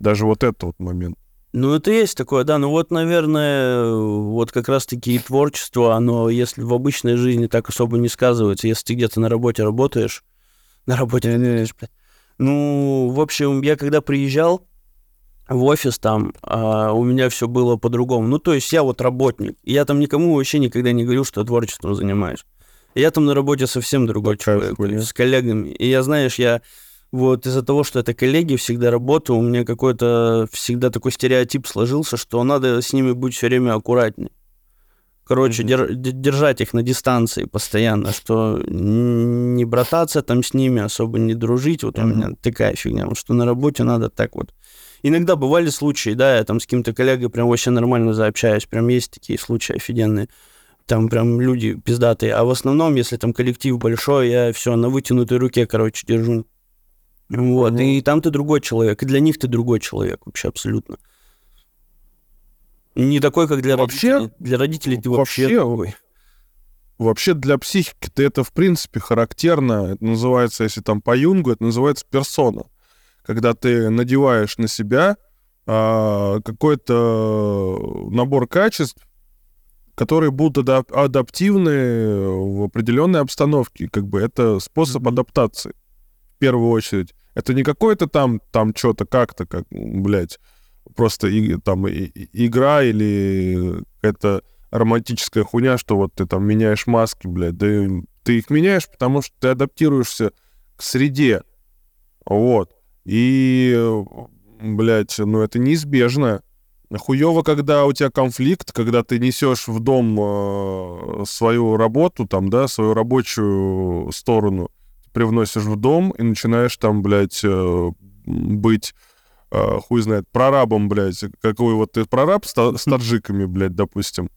Даже вот это вот момент. Ну, это есть такое, да. Ну, вот, наверное, вот как раз-таки и творчество, оно, если в обычной жизни так особо не сказывается, если ты где-то на работе работаешь, на работе, ну, в общем, я когда приезжал в офис там, а, у меня все было по-другому. Ну, то есть я вот работник, и я там никому вообще никогда не говорил, что я творчеством занимаюсь. Я там на работе совсем другой человек, с коллегами. И я, знаешь, я вот из-за того, что это коллеги, всегда работаю, у меня какой-то всегда такой стереотип сложился, что надо с ними быть все время аккуратнее. Короче, Мгм. дер- держать их на дистанции постоянно, что не брататься там с ними, особо не дружить. Вот у Мгм. меня такая фигня, вот что на работе надо так вот. Иногда бывали случаи, да, я там с каким-то коллегой прям вообще нормально заобщаюсь, прям есть такие случаи офигенные. Там прям люди пиздатые. А в основном, если там коллектив большой, я все на вытянутой руке, короче, держу. Вот, Мгм. и там ты другой человек, и для них ты другой человек вообще абсолютно. Не такой, как для Вообще- родителей. Для родителей ты вообще, вообще, такой. Вообще для психики-то это, в принципе, характерно. Это называется, если там по Юнгу, это называется персона. Когда ты надеваешь на себя а, какой-то набор качеств, которые будут адап- адаптивны в определенной обстановке. Как бы это способ адаптации, в первую очередь. Это не какое-то там, там что-то как-то, как, блядь, просто и- там и- игра или это романтическая хуйня, что вот ты там меняешь маски, блядь, да ты их меняешь, потому что ты адаптируешься к среде, вот. И, блядь, ну это неизбежно. Хуево, когда у тебя конфликт, когда ты несешь в дом э, свою работу, там, да, свою рабочую сторону, привносишь в дом и начинаешь там, блядь, э, быть, э, хуй знает, прорабом, блядь. Какой вот ты прораб с, с таджиками, блядь, допустим,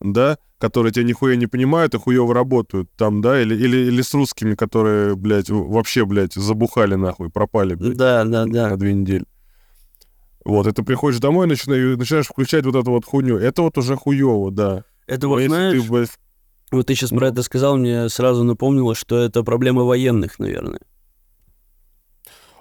да, которые тебя нихуя не понимают и хуево работают там, да, или, или, или с русскими, которые, блядь, вообще, блядь, забухали нахуй, пропали, блядь Да, да, да. на две недели. Вот, и ты приходишь домой и начинаешь, начинаешь включать вот эту вот хуйню. Это вот уже хуево, да. Это Но вот, если знаешь, ты, блядь, вот ты сейчас ну. про это сказал, мне сразу напомнилось, что это проблема военных, наверное.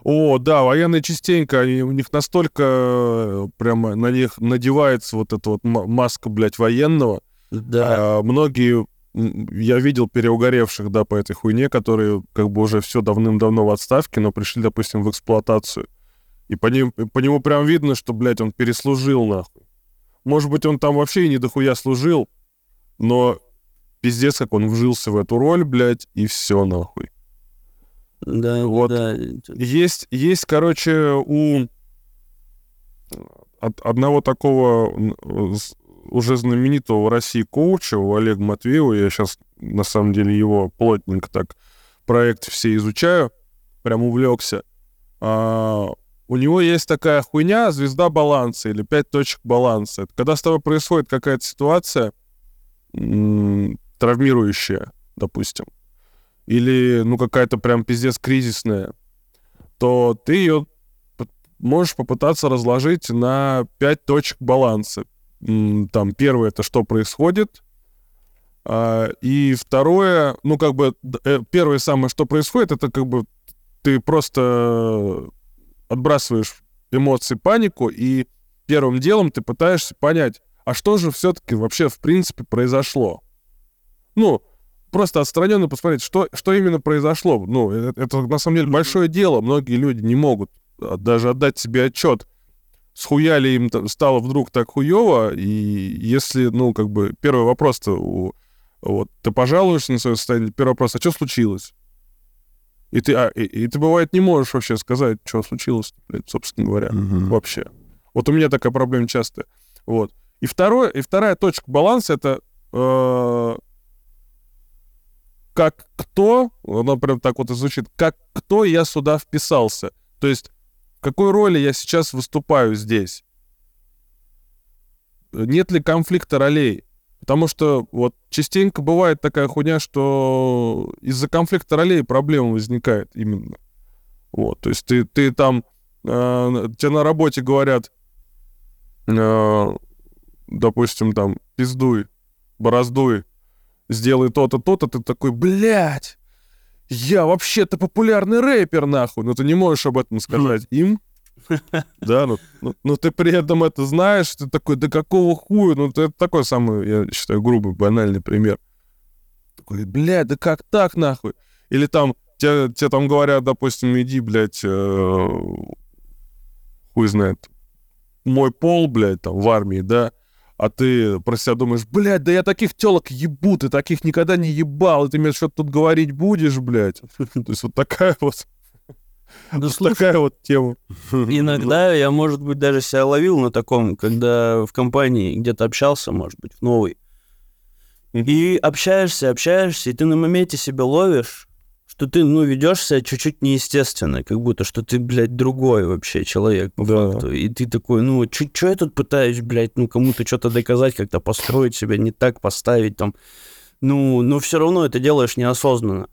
О, да, военные частенько, они, у них настолько э, прямо на них надевается вот эта вот ма- маска, блядь, военного. Да. А, многие, я видел переугоревших, да, по этой хуйне, которые как бы уже все давным-давно в отставке, но пришли, допустим, в эксплуатацию. И по, ним, по нему прям видно, что, блядь, он переслужил, нахуй. Может быть, он там вообще и не дохуя служил, но пиздец, как он вжился в эту роль, блядь, и все, нахуй. Да, вот. да. Есть, есть, короче, у от одного такого с- уже знаменитого в России коуча, у Олега Матвеева, я сейчас, на самом деле, его плотненько так проект все изучаю, прям увлекся. А, у него есть такая хуйня «Звезда баланса» или «Пять точек баланса». Это когда с тобой происходит какая-то ситуация травмирующая, допустим, или, ну, какая-то прям пиздец кризисная, то ты ее можешь попытаться разложить на пять точек баланса. Там первое это что происходит, а, и второе, ну как бы э, первое самое, что происходит, это как бы ты просто отбрасываешь эмоции, панику, и первым делом ты пытаешься понять, а что же все-таки вообще в принципе произошло. Ну, просто отстраненно посмотреть, что, что именно произошло. Ну, это, это на самом деле большое дело. Многие люди не могут а, даже отдать себе отчет, схуяли им там стало вдруг так хуево, и если, ну, как бы, первый вопрос-то у, вот, ты пожалуешься на свое состояние, первый вопрос, а что случилось? И ты, а, и, и ты, бывает, не можешь вообще сказать, что случилось, блядь, собственно говоря, Мгм. вообще. Вот у меня такая проблема часто. Вот. И, второе, и вторая точка баланса — это э, как кто, оно прям так вот и звучит, как кто я сюда вписался. То есть какой роли я сейчас выступаю здесь? Нет ли конфликта ролей? Потому что вот частенько бывает такая хуйня, что из-за конфликта ролей проблема возникает именно. Вот, то есть ты, ты там, э, тебе на работе говорят, э, допустим, там, пиздуй, бороздуй, сделай то-то, то-то, ты такой, блядь, я вообще-то популярный рэпер, нахуй, но ты не можешь об этом сказать. Им, да, ну, ну, ну ты при этом это знаешь, ты такой, да какого хуя, ну это такой самый, я считаю, грубый, банальный пример. Такой, блядь, да как так, нахуй? Или там, тебе, тебе там говорят, допустим, иди, блядь, э, хуй знает, мой пол, блядь, там, в армии, да, а ты про себя думаешь, блядь, да я таких телок ебу, ты таких никогда не ебал, и ты мне что-то тут говорить будешь, блядь. То есть вот такая вот, Ну, вот слушай, такая вот тема. иногда я, может быть, даже себя ловил на таком, когда в компании где-то общался, может быть, в новой. И общаешься, общаешься, и ты на моменте себя ловишь, что ты, ну, ведешь себя чуть-чуть неестественно, как будто, что ты, блядь, другой вообще человек, по Да. факту. И ты такой, ну, что я тут пытаюсь, блядь, ну, кому-то что-то доказать, как-то построить себя, не так поставить там. Ну, но все равно это делаешь неосознанно.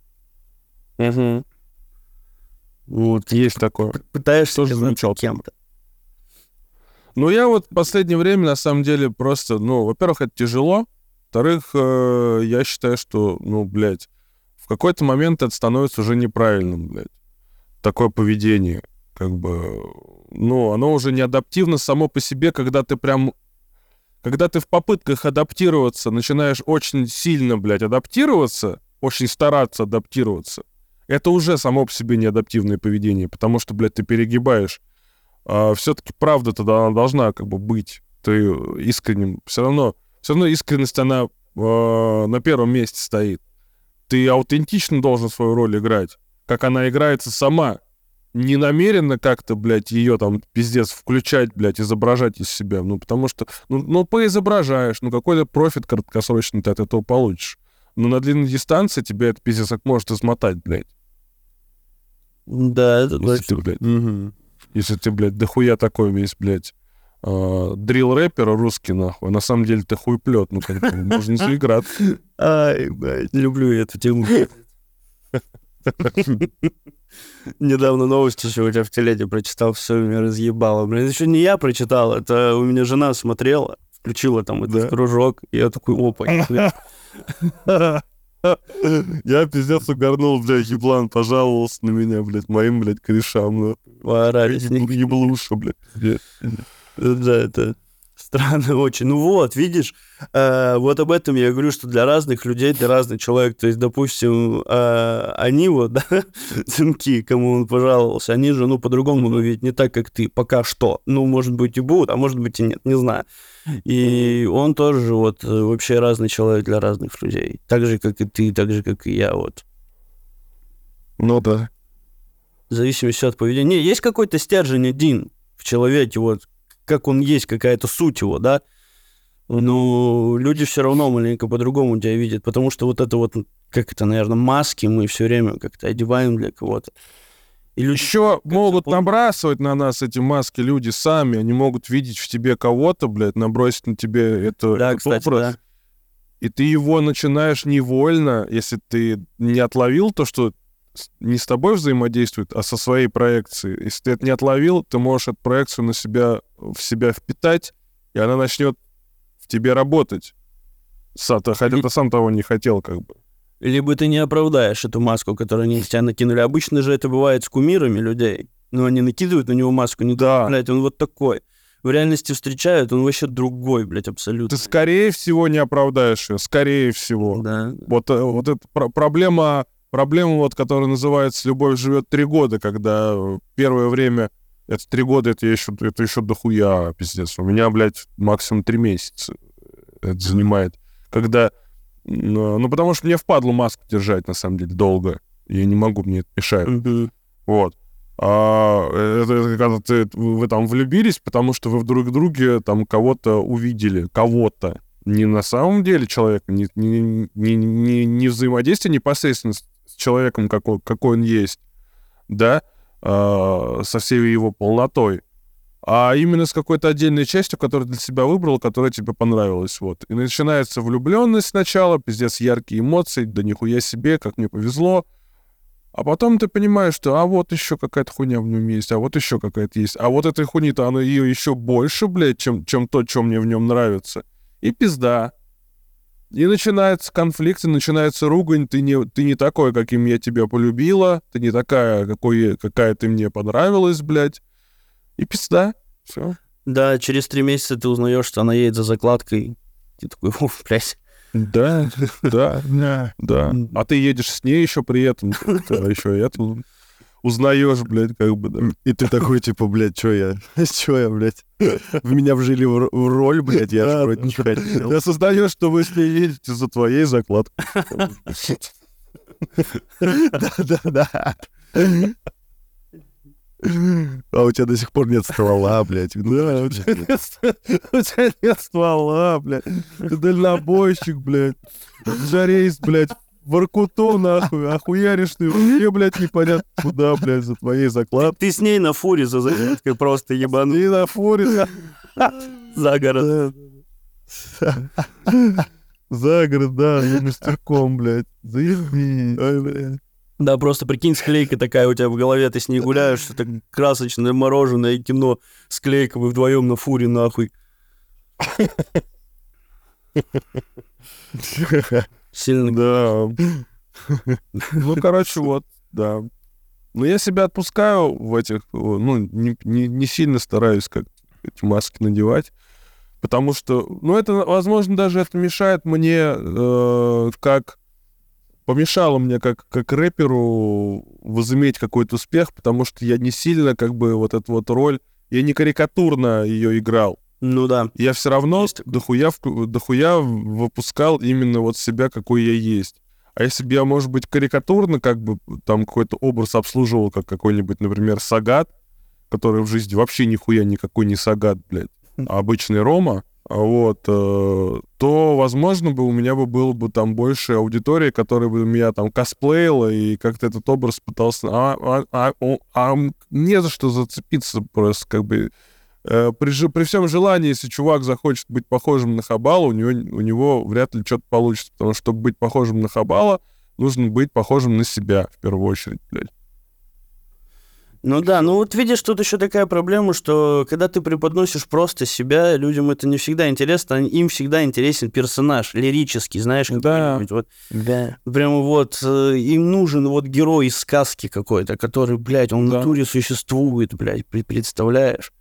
Вот, Есть такое. пытаешься Тоже замечал. кем-то. Ну, я вот в последнее время, на самом деле, просто, ну, во-первых, это тяжело. Во-вторых, э, я считаю, что, ну, блядь, в какой-то момент это становится уже неправильным, блядь. Такое поведение, как бы, ну, оно уже не адаптивно само по себе, когда ты прям, когда ты в попытках адаптироваться начинаешь очень сильно, блядь, адаптироваться, очень стараться адаптироваться, это уже само по себе не адаптивное поведение, потому что, блядь, ты перегибаешь а, все-таки правда тогда она должна как бы быть. Ты искренним. Все равно, все равно искренность, она э, на первом месте стоит. Ты аутентично должен свою роль играть. Как она играется сама. Не намеренно как-то, блядь, ее там пиздец включать, блядь, изображать из себя. Ну, потому что, ну, ну поизображаешь, ну, какой-то профит краткосрочный ты от этого получишь. Но на длинной дистанции тебя это пиздец как может измотать, блядь. Да, это Если ты, точно. блядь, Мгм. если ты, блядь, дохуя такой весь, блядь, дрил рэпер русский, нахуй, а на самом деле ты хуйплет, ну, как бы, можно заиграться. Ай, блядь, люблю эту тему. Недавно новости еще у тебя в телеге прочитал, все меня разъебало. Блин, еще не я прочитал, это у меня жена смотрела, включила там этот Да. кружок, и я такой, опа. Я пиздец угорнул, блядь, еблан пожаловался на меня, блядь, моим, блядь, корешам, ну. Ним. Еблуша, блядь. Да, это странно очень. Ну вот, видишь, э, вот об этом я говорю, что для разных людей ты разный человек. То есть, допустим, э, они вот, да, сынки, кому он пожаловался, они же, ну, по-другому, ну, ведь не так, как ты, пока что. Ну, может быть, и будут, а может быть, и нет, не знаю. И он тоже вот э, вообще разный человек для разных людей. Так же, как и ты, так же, как и я, вот. Ну да. В зависимости от поведения. Не, есть какой-то стержень один в человеке, вот, как он есть, какая-то суть его, да? Но люди все равно маленько по-другому тебя видят, потому что вот это вот, как это, наверное, маски мы все время как-то одеваем для кого-то. И люди Еще могут пол- набрасывать на нас эти маски люди сами, они могут видеть в тебе кого-то, блядь, набросить на тебе это, Да, этот кстати, образ. да. И ты его начинаешь невольно, если ты не отловил то, что не с тобой взаимодействует, а со своей проекцией. Если ты это не отловил, ты можешь эту проекцию на себя, в себя впитать, и она начнет в тебе работать. Са- ты- Хотя ты сам того не хотел, как бы. Либо ты не оправдаешь эту маску, которую они на тебя накинули. Обычно же это бывает с кумирами людей. Но они накидывают на него маску, не Да. блядь, он вот такой. В реальности встречают, он вообще другой, блядь, абсолютно. Ты, скорее всего, не оправдаешь ее, скорее всего. Да. Вот, э, вот эта про- проблема, проблема, вот, которая называется «Любовь живет три года», когда э, первое время Это три года, это еще, это еще дохуя, пиздец. У меня, блядь, максимум три месяца это занимает. Когда... Ну, ну, потому что мне впадло маску держать, на самом деле, долго. Я не могу, мне это мешает. Вот. А это, это когда ты, вы там влюбились, потому что вы в друг друге там кого-то увидели, кого-то. Не на самом деле человека, не, не, не, не, не взаимодействие непосредственно с человеком, какой, какой он есть, да, а, со всей его полнотой, а именно с какой-то отдельной частью, которую для себя выбрал, которая тебе понравилась, вот. И начинается влюбленность сначала, пиздец, яркие эмоции, да нихуя себе, как мне повезло, а потом ты понимаешь, что а вот еще какая-то хуйня в нем есть, а вот еще какая-то есть. А вот этой хуйни-то, она ее еще больше, блядь, чем, чем то, что мне в нем нравится. И пизда. И начинается конфликт, и начинается ругань. Ты не, ты не такой, каким я тебя полюбила. Ты не такая, какой, какая ты мне понравилась, блядь. И пизда. Все. Да, через три месяца ты узнаешь, что она едет за закладкой. Ты такой, уф, блядь. Да, да, да. А ты едешь с ней еще при этом. Ты еще это узнаешь, блядь, как бы, да. И ты такой, типа, блядь, что я? Что я, блядь? В меня вжили в роль, блядь, я же вроде да, не хотел. Ты осознаешь, что вы с ней едете за твоей закладкой. Да-да-да. А у тебя до сих пор нет ствола, блядь. Да, у тебя нет ствола, блядь. Ты дальнобойщик, блядь. Жарейст, блядь. Воркуту, нахуй. Охуяришь ты вообще, блядь, непонятно куда, блядь, за твоей закладкой. Ты с ней на фуре за закладкой просто ебану И на фуре. за город. За город, да, за мастерком, блядь. Заебись. Ой, блядь. Да, просто прикинь, склейка такая у тебя в голове, ты с ней гуляешь, что-то красочное мороженое кино, склейка, вы вдвоем на фуре, нахуй. Сильно Да. Ну, короче, вот, да. Но я себя отпускаю в этих, ну, не, не, не сильно стараюсь как эти маски надевать, потому что, ну, это, возможно, даже это мешает мне э, как помешало мне как, как рэперу возыметь какой-то успех, потому что я не сильно как бы вот эту вот роль, я не карикатурно ее играл. Ну да. Я все равно Есть дохуя, дохуя выпускал именно вот себя, какой я есть. А если бы я, может быть, карикатурно как бы там какой-то образ обслуживал, как какой-нибудь, например, Сагат, который в жизни вообще нихуя никакой не Сагат, блядь, а обычный Рома, а вот, э, то, возможно, бы у меня бы было бы там больше аудитории, которая бы меня там косплеила и как-то этот образ пытался... А, а, а, а м- не за что зацепиться просто, как бы... Э, при, при всем желании, если чувак захочет быть похожим на Хабала, у него, у него вряд ли что-то получится, потому что, чтобы быть похожим на Хабала, нужно быть похожим на себя, в первую очередь, блядь. Ну да, ну вот видишь, тут еще такая проблема, что когда ты преподносишь просто себя, людям это не всегда интересно, им всегда интересен персонаж, лирический, знаешь, Да. какой-нибудь вот Да. Прямо вот э, им нужен вот герой из сказки какой-то, который, блядь, он в Да. натуре существует, блядь, пре- представляешь?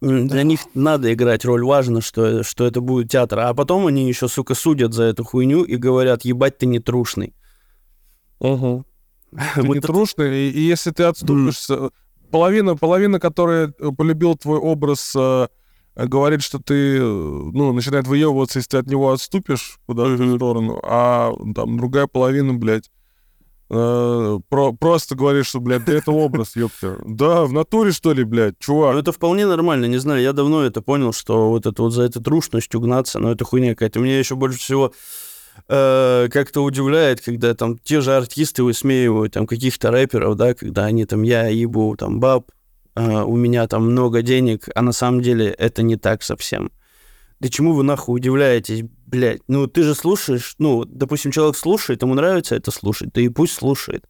Для них надо играть роль, важно, что, что это будет театр. А потом они еще, сука, судят за эту хуйню и говорят, ебать, ты не трушный. Угу. Ты Вот не это- трушный, и, и если ты отступишься... Половина, половина, которая э, полюбила твой образ, э, э, говорит, что ты, э, ну, начинает выебываться, если ты от него отступишь куда-то в сторону, а там другая половина, блядь, про- просто говорит, что, блядь, это образ, ёпта. Да, в натуре, что ли, блядь, Ну, чувак? это вполне нормально, не знаю, я давно это понял, что вот это вот за этой трушностью гнаться, но это хуйня какая-то. Меня еще больше всего э, как-то удивляет, когда там те же артисты высмеивают там каких-то рэперов, да, когда они там, я ебу там баб, э, у меня там много денег, а на самом деле это не так совсем. Да чему вы нахуй удивляетесь, блядь? Ну, ты же слушаешь, ну, допустим, человек слушает, ему нравится это слушать, да и пусть слушает.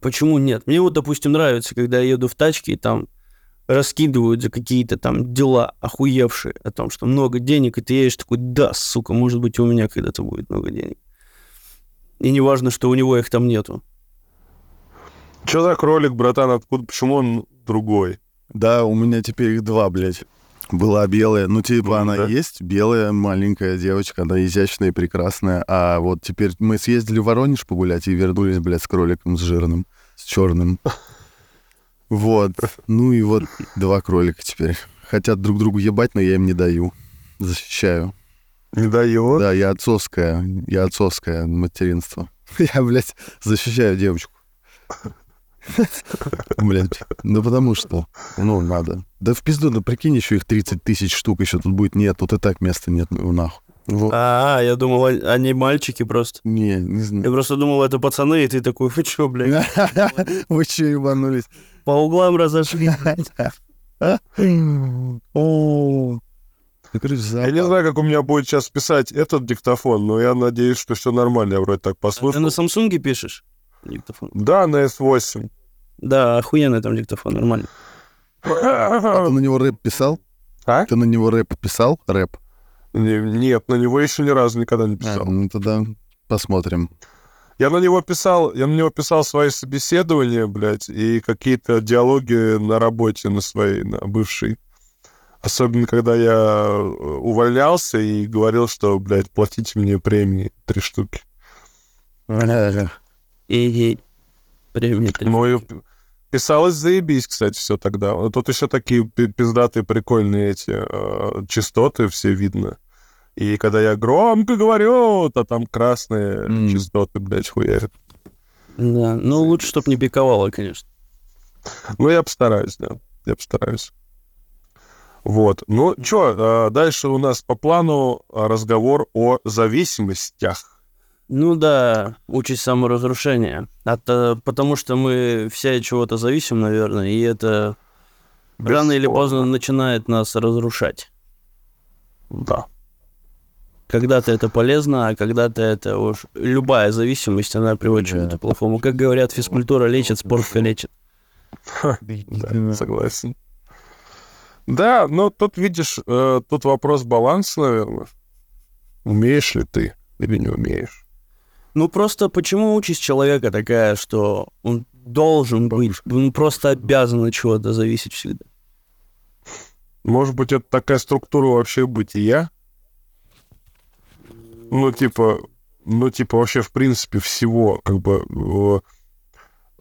Почему нет? Мне вот, допустим, нравится, когда я еду в тачке, и там раскидывают за какие-то там дела охуевшие о том, что много денег, и ты едешь такой, да, сука, может быть, у меня когда-то будет много денег. И не важно, что у него их там нету. Чё за кролик, братан, откуда, почему он другой? Да, у меня теперь их два, блядь. Была белая, ну типа Ну, она да. есть, белая маленькая девочка, она изящная и прекрасная. А вот теперь мы съездили в Воронеж погулять и вернулись, блядь, с кроликом, с жирным, с черным. Вот. Ну и вот два кролика теперь. Хотят друг другу ебать, но я им не даю. Защищаю. Не дает. Да, я отцовское. Я отцовское материнство. Я, блядь, защищаю девочку. Блядь. Ну потому что, ну, надо. Да в пизду, да прикинь, еще их 30 тысяч штук еще тут будет. Нет, тут и так места нет, ну нахуй. Вот. А, я думал, а- они мальчики просто. Не, не Я знаю. просто думал, это пацаны, и ты такой, вы чё, блядь, Вы че ебанулись? по углам разошлись? О, Я Я не знаю, как у меня будет сейчас писать этот диктофон, но я надеюсь, что все нормально. Я вроде так Ты послушал. на Самсунге пишешь? Диктофон. Да, на S8. Да, охуенный там диктофон, нормально. А ты на него рэп писал? А? Ты на него рэп писал? Рэп? Не- Нет, на него еще ни разу никогда не А, писал. ну тогда посмотрим. Я на него писал, я на него писал свои собеседования, блядь, и какие-то диалоги на работе на своей, на бывшей. Особенно, когда я э, увольнялся и говорил, что, блядь, платите мне премии три штуки. И три. Ну и писалось заебись, кстати, все тогда. Тут еще такие пи- пиздатые, прикольные эти э, частоты все видно. И когда я громко говорю, то там красные М. частоты, блядь, хуярят. Да, ну лучше, чтоб не пиковало, конечно. Ну, я постараюсь, да. Я постараюсь. Вот. Ну, что, дальше у нас по плану разговор о зависимостях. Ну да, участь саморазрушения. От, э, потому что мы все от чего-то зависим, наверное, и это рано или Бесспорно. поздно начинает нас разрушать. Да. Когда-то это полезно, а когда-то это уж... Любая зависимость, она приводит к Да. чему-то плохому. Как говорят, физкультура лечит, спорт калечит. Да, согласен. Да, но тут, видишь, э, тут вопрос баланса, наверное. Умеешь ли ты или не умеешь? Ну просто почему участь человека такая, что он должен быть, он просто обязан от чего-то зависеть всегда? Может быть, это такая структура вообще бытия? Ну, типа, ну, типа, вообще, в принципе, всего, как бы,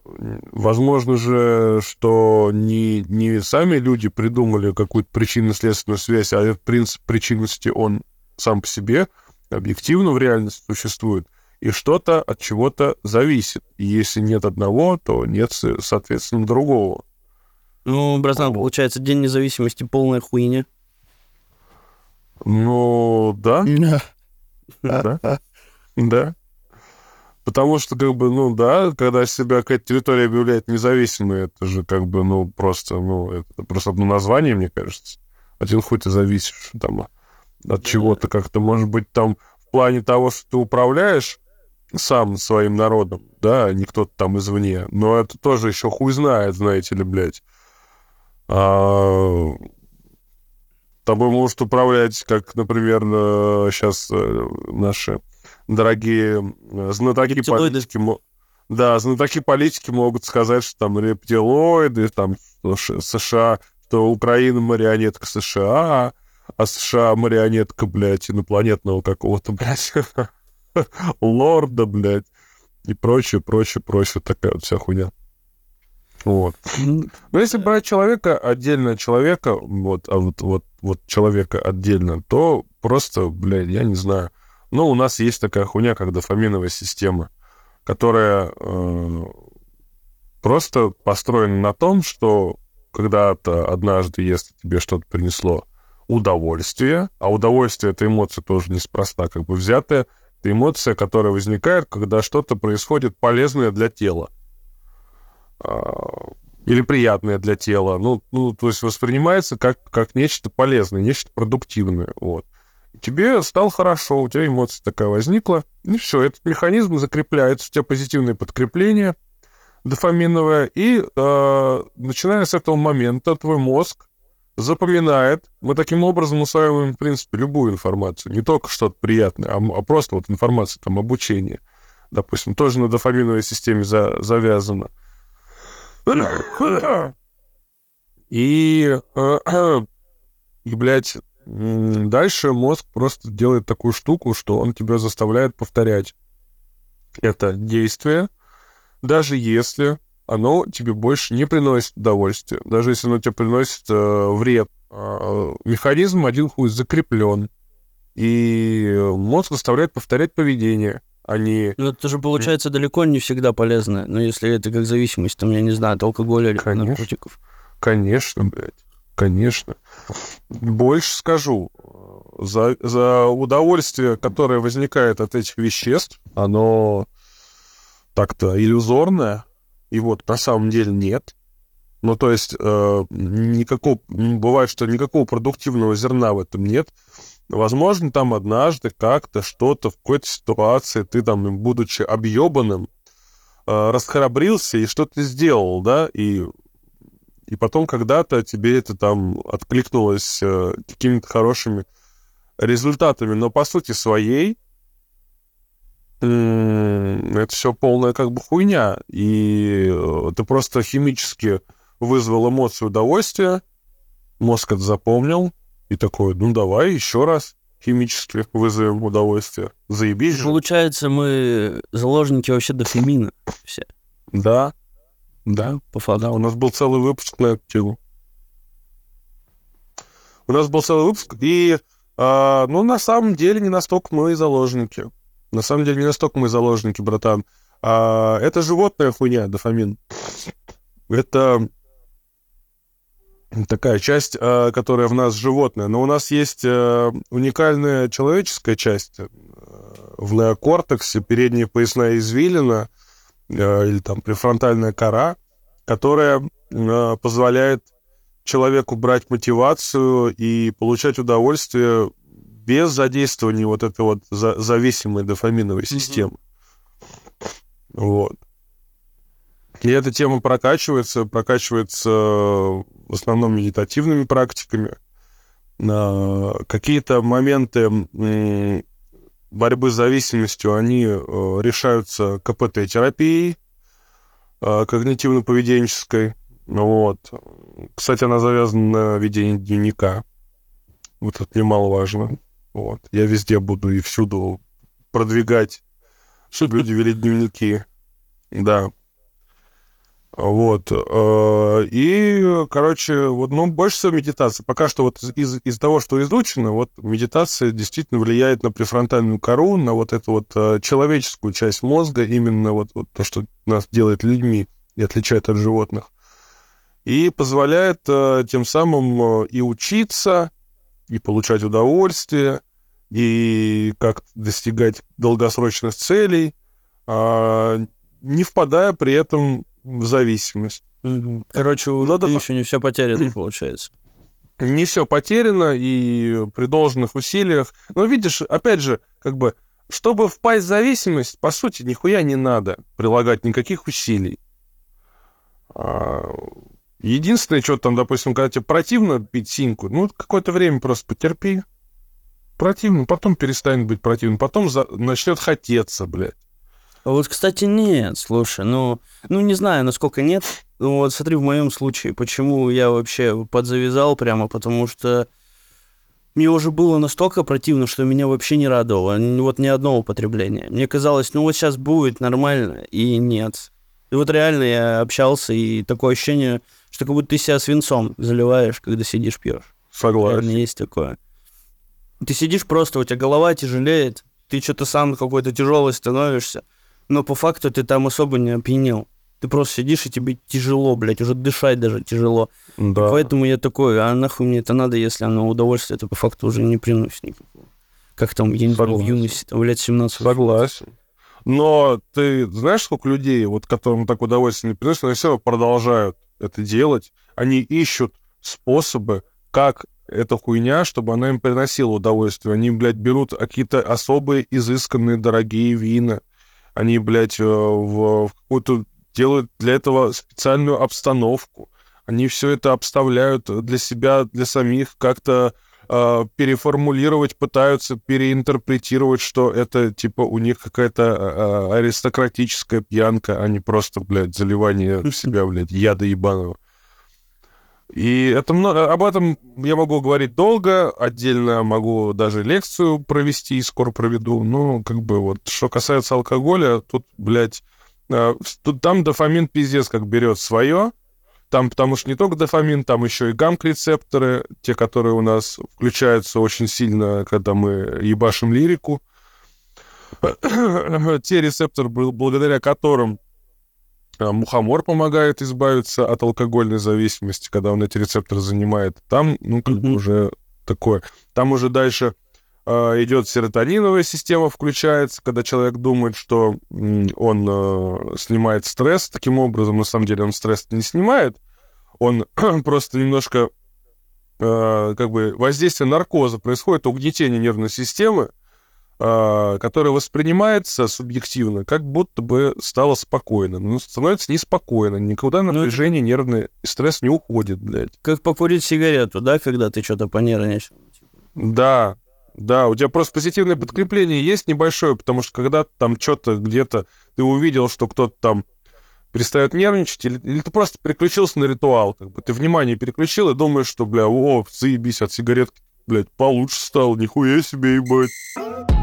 возможно же, что не, не сами люди придумали какую-то причинно-следственную связь, а этот принцип причинности, он сам по себе объективно в реальности существует, и что-то от чего-то зависит. И если нет одного, то нет, со- соответственно, другого. Ну, братан, получается, День независимости полная хуйня. Ну, да, Да. Да. Потому что, как бы, ну да, когда себя какая-то территория объявляет независимой, это же как бы, ну, просто, ну, это просто одно название, мне кажется. Один хуй ты зависишь там от чего-то как-то, может быть, там в плане того, что ты управляешь сам своим народом, да, а не кто-то там извне. Но это тоже еще хуй знает, знаете ли, блядь. А, тобой может управлять, как, например, сейчас наши дорогие э, знатоки политики. Да, знатоки политики могут сказать, что там рептилоиды, там США, что Украина марионетка США, а США марионетка, блядь, инопланетного какого-то, блядь, лорда, блядь, и прочее, прочее, прочее, такая вот вся хуйня. Вот. Но если брать человека отдельно от человека, вот, а вот, вот, вот человека отдельно, то просто, блядь, я не знаю. Ну, у нас есть такая хуйня, как дофаминовая система, которая э, просто построена на том, что когда-то однажды, если тебе что-то принесло удовольствие, а удовольствие — это эмоция тоже неспроста, как бы взятая, эмоция, которая возникает, когда что-то происходит полезное для тела а, или приятное для тела. Ну, ну, то есть воспринимается как, как нечто полезное, нечто продуктивное. Вот. Тебе стало хорошо, у тебя эмоция такая возникла, и все, этот механизм закрепляется, у тебя позитивное подкрепление дофаминовое, и э, начиная с этого момента твой мозг запоминает. Мы таким образом усваиваем, в принципе, любую информацию, не только что-то приятное, а, а просто вот информация, там, обучение, допустим, тоже на дофаминовой системе за- завязано. И, э, и, блядь, дальше мозг просто делает такую штуку, что он тебя заставляет повторять это действие, даже если оно тебе больше не приносит удовольствия. Даже если оно тебе приносит э, вред. Э, механизм один хуй закреплен. И мозг заставляет повторять поведение, а не... Ну, это же получается далеко не всегда полезно. Но если это как зависимость, там, я не знаю, от алкоголя или Конечно. наркотиков. Конечно, блядь. Конечно. Больше скажу. За, за удовольствие, которое возникает от этих веществ, оно так-то иллюзорное. И вот на самом деле нет. Ну, то есть э, никакого, бывает, что никакого продуктивного зерна в этом нет. Возможно, там однажды как-то что-то в какой-то ситуации ты там, будучи объебанным, э, расхрабрился и что-то сделал, да, и, и потом когда-то тебе это там откликнулось э, какими-то хорошими результатами, но по сути своей это все полная как бы хуйня, и э, ты просто химически вызвал эмоцию удовольствия, мозг это запомнил, и такой, ну давай еще раз химически вызовем удовольствие. Заебись же. Получается, мы заложники вообще дофамина все. Да, да, По факту. да, у нас был целый выпуск на эту тему. У нас был целый выпуск, и, а, ну, на самом деле, не настолько мы и заложники. На самом деле, не настолько мы заложники, братан. А, это животная хуйня, дофамин. Это такая часть, а, которая в нас животная. Но у нас есть а, уникальная человеческая часть а, в неокортексе, передняя поясная извилина, а, или там префронтальная кора, которая позволяет человеку брать мотивацию и получать удовольствие без задействования вот этой вот за- зависимой дофаминовой системы. Вот. И эта тема прокачивается, прокачивается в основном медитативными практиками. А, Какие-то моменты борьбы с зависимостью, они э, решаются КПТ-терапией, э, когнитивно-поведенческой. Вот. Кстати, она завязана на ведении дневника. Вот это немаловажно. Вот. Я везде буду и всюду продвигать, чтобы люди вели дневники. Да. Вот. э, И, короче, вот, ну, больше всего медитация. Пока что вот из, из того, что изучено, вот медитация действительно влияет на префронтальную кору, на вот эту вот э, человеческую часть мозга, именно вот, вот то, что нас делает людьми и отличает от животных. И позволяет э, тем самым и учиться, и получать удовольствие, и как достигать долгосрочных целей, а, не впадая при этом в зависимость. Короче, у Надо- людей еще не все потеряно, получается. Не все потеряно, и при должных усилиях. Но видишь, опять же, как бы, чтобы впасть в зависимость, по сути, нихуя не надо прилагать никаких усилий. А, Единственное, что там, допустим, когда тебе противно пить синьку, ну, какое-то время просто потерпи. Противно, потом перестанет быть противно, потом за... начнет хотеться, блядь. А вот, кстати, нет, слушай, ну, ну не знаю, насколько нет. Ну, вот смотри, в моем случае, почему я вообще подзавязал прямо, потому что мне уже было настолько противно, что меня вообще не радовало, вот ни одного употребления. Мне казалось, ну вот сейчас будет нормально, и нет. И вот реально я общался, и такое ощущение, что как будто ты себя свинцом заливаешь, когда сидишь пьешь. Согласен. Реально есть такое. Ты сидишь просто, у тебя голова тяжелеет, ты что-то сам какой-то тяжелый становишься, но по факту ты там особо не опьянел. Ты просто сидишь, и тебе тяжело, блядь, уже дышать даже тяжело. Да. Поэтому я такой, а нахуй мне это надо, если оно удовольствие, это по факту уже не приносит никакого. Как там, я не знаю, в юности, там, лет 17. Согласен. Но ты знаешь, сколько людей, вот которым так удовольствие не приносит, они все равно продолжают это делать. Они ищут способы, как эта хуйня, чтобы она им приносила удовольствие. Они, блядь, берут какие-то особые, изысканные, дорогие вина. Они, блядь, э, в, в какую-то делают для этого специальную обстановку. Они все это обставляют для себя, для самих, как-то э, переформулировать пытаются, переинтерпретировать, что это, типа, у них какая-то э, аристократическая пьянка, а не просто, блядь, заливание в себя, блядь, яда ебаного. И это много, об этом я могу говорить долго, отдельно могу даже лекцию провести и скоро проведу. Но, как бы, вот, что касается алкоголя, тут, блядь, А, тут, там дофамин пиздец как берет свое. Там, потому что не только дофамин, там еще и гамк-рецепторы, те, которые у нас включаются очень сильно, когда мы ебашим лирику. те рецепторы, благодаря которым мухомор помогает избавиться от алкогольной зависимости, когда он эти рецепторы занимает. Там, ну, как бы уже такое. Там уже дальше э, идет серотониновая система, включается, когда человек думает, что он э, снимает стресс. Таким образом, на самом деле, он стресс не снимает. Он просто немножко, э, как бы, воздействие наркоза происходит, угнетение нервной системы, э, которое воспринимается субъективно, как будто бы стало спокойно. Но становится неспокойно. Никуда ну, напряжение, ну, нервный стресс не уходит, блядь. Как покурить сигарету, да, когда ты что-то понервничал? Да, да, у тебя просто позитивное подкрепление есть небольшое, потому что когда там что-то где-то ты увидел, что кто-то там перестает нервничать, или, или ты просто переключился на ритуал, как бы ты внимание переключил и думаешь, что, бля, о, заебись, от сигарет, блядь, получше стало, нихуя себе, ебать.